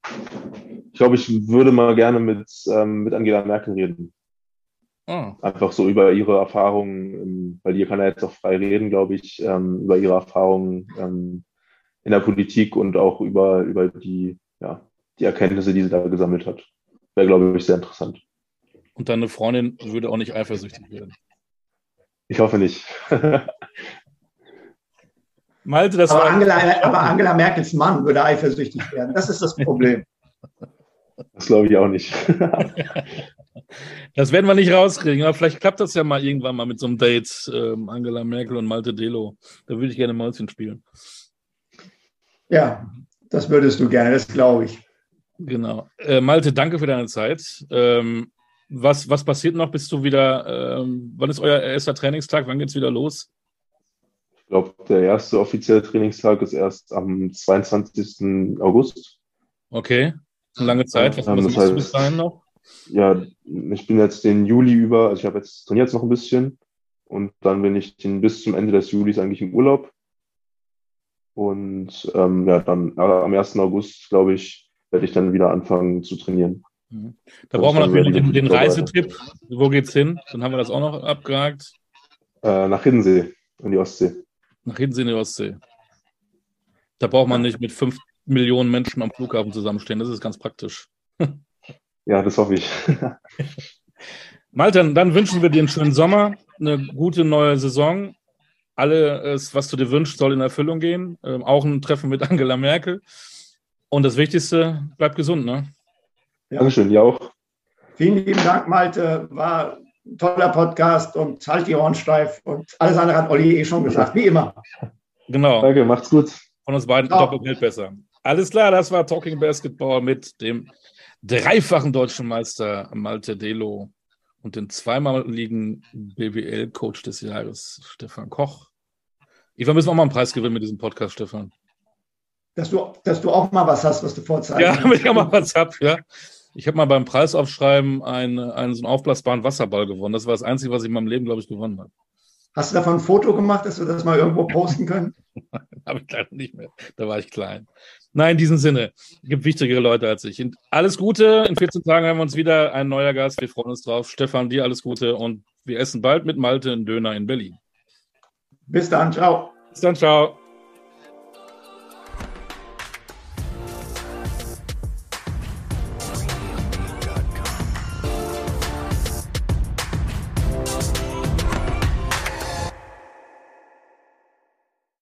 ich glaube, ich würde mal gerne mit, ähm, mit Angela Merkel reden. Oh. Einfach so über ihre Erfahrungen, weil die kann ja jetzt auch frei reden, glaube ich, ähm, über ihre Erfahrungen ähm, in der Politik und auch über, über die, ja, die Erkenntnisse, die sie da gesammelt hat. Wäre, glaube ich, sehr interessant.
Und deine Freundin würde auch nicht eifersüchtig werden.
Ich hoffe nicht.
Malte, das aber, Angela, aber Angela Merkels Mann würde eifersüchtig werden. Das ist das Problem.
Das glaube ich auch nicht.
das werden wir nicht rauskriegen, aber vielleicht klappt das ja mal irgendwann mal mit so einem Date, ähm, Angela Merkel und Malte Delo. Da würde ich gerne Mäuschen spielen.
Ja, das würdest du gerne, das glaube ich.
Genau. Äh, Malte, danke für deine Zeit. Ähm, was, was passiert noch? Bist du wieder, ähm, wann ist euer erster Trainingstag? Wann geht es wieder los?
Ich glaube, der erste offizielle Trainingstag ist erst am 22. August.
Okay, lange Zeit. Was, was
machst du bis dahin noch? Ja, ich bin jetzt den Juli über, also ich habe jetzt trainiert jetzt noch ein bisschen und dann bin ich den, bis zum Ende des Julis eigentlich im Urlaub. Und ähm, ja, dann äh, am 1. August, glaube ich, werde ich dann wieder anfangen zu trainieren.
Mhm. Da brauchen wir natürlich den, den Reisetipp. Wo geht's hin? Dann haben wir das auch noch abgehakt.
Äh, nach Hiddensee, in die Ostsee.
Nach Hiddensee in die Ostsee. Da braucht man nicht mit fünf Millionen Menschen am Flughafen zusammenstehen. Das ist ganz praktisch.
Ja, das hoffe ich.
Malte, dann wünschen wir dir einen schönen Sommer, eine gute neue Saison. Alles, was du dir wünschst, soll in Erfüllung gehen. Ähm, auch ein Treffen mit Angela Merkel. Und das Wichtigste, bleib gesund, ne?
Ja. Dankeschön, ja auch.
Vielen lieben Dank, Malte. War ein toller Podcast und halt die Ohren steif. Und alles andere hat Olli eh schon gesagt, wie immer.
Genau.
Danke, macht's gut.
Von uns beiden doppelt besser. Alles klar, das war Talking Basketball mit dem dreifachen deutschen Meister Malte Delo und den zweimaligen BWL-Coach des Jahres Stefan Koch. Eva, müssen wir auch mal einen Preis gewinnen mit diesem Podcast, Stefan.
Dass du, dass du auch mal was hast, was du vorzeigen
Ja, damit ich auch mal was habe, ja. Ich habe mal beim Preisaufschreiben einen, einen so einen aufblasbaren Wasserball gewonnen. Das war das Einzige, was ich in meinem Leben, glaube ich, gewonnen habe.
Hast du davon ein Foto gemacht, dass wir das mal irgendwo posten können?
habe ich leider nicht mehr. Da war ich klein. Nein, in diesem Sinne. Es gibt wichtigere Leute als ich. Und alles Gute. In 14 Tagen haben wir uns wieder ein neuer Gast. Wir freuen uns drauf. Stefan, dir alles Gute. Und wir essen bald mit Malte einen Döner in Berlin.
Bis dann. Ciao.
Bis dann. Ciao.